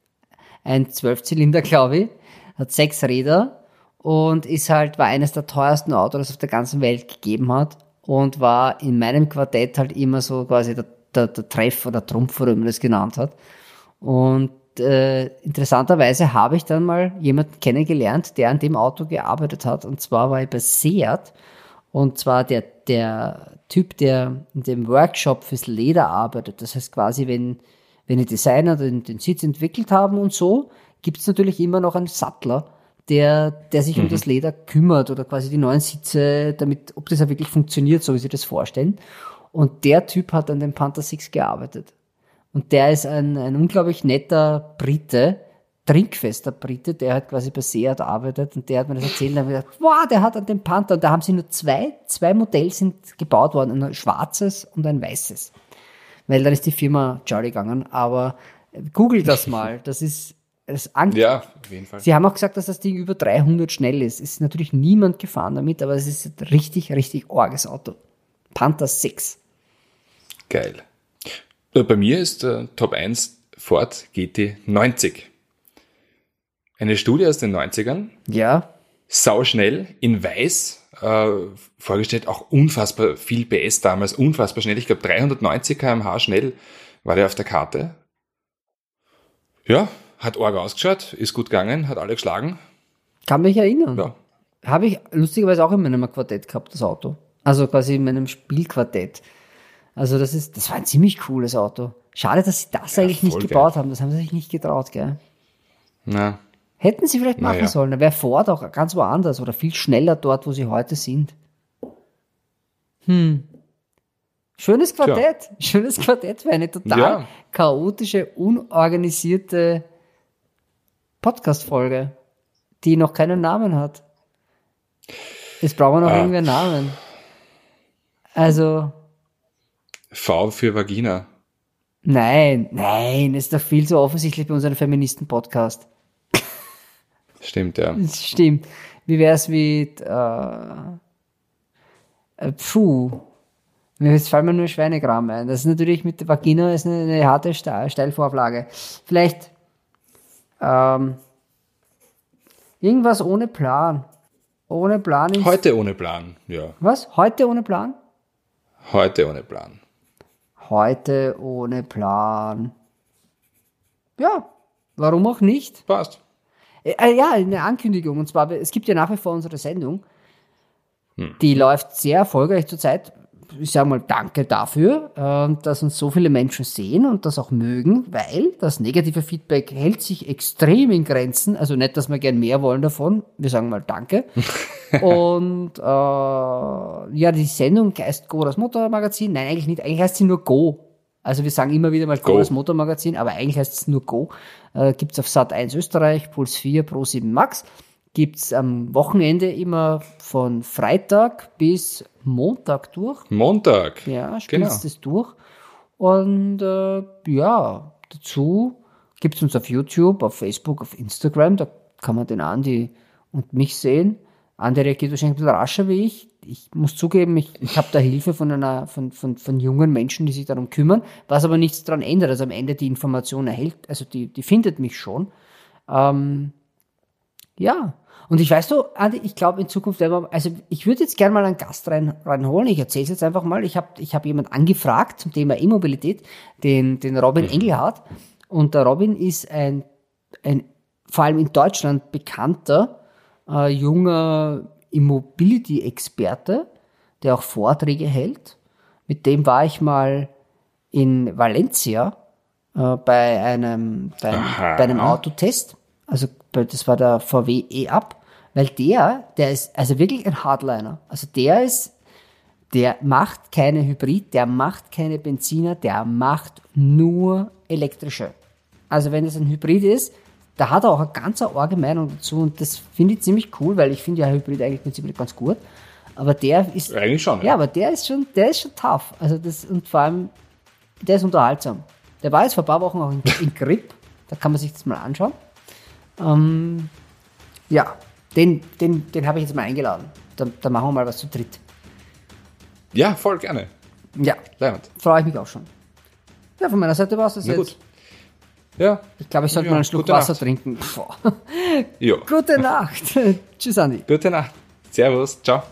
(laughs) ein Zwölfzylinder, glaube ich, hat sechs Räder und ist halt, war eines der teuersten Autos, das es auf der ganzen Welt gegeben hat und war in meinem Quartett halt immer so quasi der, der, der Treff oder Trumpf, oder wie man das genannt hat. Und äh, interessanterweise habe ich dann mal jemanden kennengelernt, der an dem Auto gearbeitet hat. Und zwar war ich bei Seat. Und zwar der, der Typ, der in dem Workshop fürs Leder arbeitet. Das heißt quasi, wenn, wenn die Designer den, den Sitz entwickelt haben und so, gibt es natürlich immer noch einen Sattler, der, der sich um das Leder kümmert oder quasi die neuen Sitze, damit, ob das ja wirklich funktioniert, so wie sie das vorstellen. Und der Typ hat an dem Panther 6 gearbeitet. Und der ist ein, ein unglaublich netter Brite, trinkfester Brite, der halt quasi bei Seat arbeitet und der hat mir das erzählt und dann habe ich gedacht, wow, der hat an dem Panther, und da haben sie nur zwei, zwei Modelle sind gebaut worden, ein schwarzes und ein weißes. Weil dann ist die Firma Jolly gegangen, aber google das mal, das ist, das ist an Ja, auf jeden Fall. Sie haben auch gesagt, dass das Ding über 300 schnell ist. Ist natürlich niemand gefahren damit, aber es ist ein richtig, richtig orges Auto. Panther 6. Geil. Äh, Bei mir ist äh, Top 1 Ford GT90. Eine Studie aus den 90ern, Ja, sauschnell, in weiß, äh, vorgestellt, auch unfassbar viel PS damals, unfassbar schnell. Ich glaube 390 km/h schnell war der auf der Karte. Ja, hat arg ausgeschaut, ist gut gegangen, hat alle geschlagen. kann mich erinnern. Ja, Habe ich lustigerweise auch in meinem Quartett gehabt, das Auto. Also quasi in meinem Spielquartett. Also das ist, das war ein ziemlich cooles Auto. Schade, dass sie das eigentlich nicht voll gebaut haben. Das haben sie sich nicht getraut, gell? na, Hätten sie vielleicht machen Naja. sollen. Dann wäre Ford auch ganz woanders oder viel schneller dort, wo sie heute sind. Hm. Schönes Quartett. (laughs) Schönes Quartett für eine total Ja. chaotische, unorganisierte Podcast-Folge, die noch keinen Namen hat. Jetzt brauchen wir noch Ah. irgendwie einen Namen. Also, V für Vagina. nein, nein, ist doch viel zu offensichtlich bei unserem Feministen-Podcast. Stimmt, ja. Stimmt. Wie wär's mit, äh, äh, puh. Mir jetzt fallen mir nur Schweinegram ein. Das ist natürlich mit der Vagina ist eine, eine harte Ste- Steilvorlage. Vielleicht, ähm, irgendwas ohne Plan. Ohne Plan ins, Heute ohne Plan, ja. Was? Heute ohne Plan? Heute ohne Plan. Heute ohne Plan. Ja, warum auch nicht? Passt. Äh, äh, ja, eine Ankündigung. Und zwar, es gibt ja nach wie vor unsere Sendung. Die läuft sehr erfolgreich zurzeit. Ich sage mal danke dafür, äh, dass uns so viele Menschen sehen und das auch mögen, weil das negative Feedback hält sich extrem in Grenzen. Also nicht, dass wir gern mehr wollen davon. Wir sagen mal danke. (laughs) und äh, ja, die Sendung heißt Go das Motormagazin. Nein, eigentlich nicht. Eigentlich heißt sie nur Go. Also wir sagen immer wieder mal Go, Go. das Motormagazin, aber eigentlich heißt es nur Go. Äh, gibt's auf Sat 1 Österreich, Puls 4, Pro 7 Max. Gibt's am Wochenende immer von Freitag bis Montag durch. Montag. Ja, spielst Genau. das durch. Und äh, ja, dazu gibt's uns auf YouTube, auf Facebook, auf Instagram. Da kann man den Andi und mich sehen. Andi reagiert wahrscheinlich ein bisschen rascher wie ich. Ich muss zugeben, ich, ich habe da Hilfe von einer von, von, von jungen Menschen, die sich darum kümmern, was aber nichts daran ändert. Also am Ende die Information erhält, also die, die findet mich schon. Ähm, ja. Und ich weiß so, Andi, ich glaube in Zukunft, also ich würde jetzt gerne mal einen Gast rein, reinholen. Ich erzähle es jetzt einfach mal. Ich habe ich hab jemand angefragt zum Thema E-Mobilität, den, den Robin Engelhardt. Und der Robin ist ein, ein vor allem in Deutschland bekannter äh, junger Immobility-Experte, der auch Vorträge hält. Mit dem war ich mal in Valencia äh, bei einem, bei bei einem Autotest. Also das war der VW E-Up, weil der, der ist also wirklich ein Hardliner. Also der ist, der macht keine Hybrid, der macht keine Benziner, der macht nur elektrische. Also wenn es ein Hybrid ist, da hat er auch eine ganz arge Meinung dazu und das finde ich ziemlich cool, weil ich finde ja Hybrid eigentlich prinzipiell ganz gut. Aber der ist, Eigentlich schon. ja, aber der ist schon, der ist schon tough. Also das, und vor allem, der ist unterhaltsam. Der war jetzt vor ein paar Wochen auch in, in Grip. Da kann man sich das mal anschauen. Ähm, ja, den, den, den habe ich jetzt mal eingeladen. Da, da machen wir mal was zu dritt. Ja, voll gerne. Ja, freue ich mich auch schon. Ja, von meiner Seite war es das Na jetzt. gut. Ja. Ich glaube, ich sollte Ja, mal einen Schluck gute Wasser Nacht. trinken. Jo. (laughs) Gute Nacht. (laughs) Tschüss, Andi. Gute Nacht. Servus. Ciao.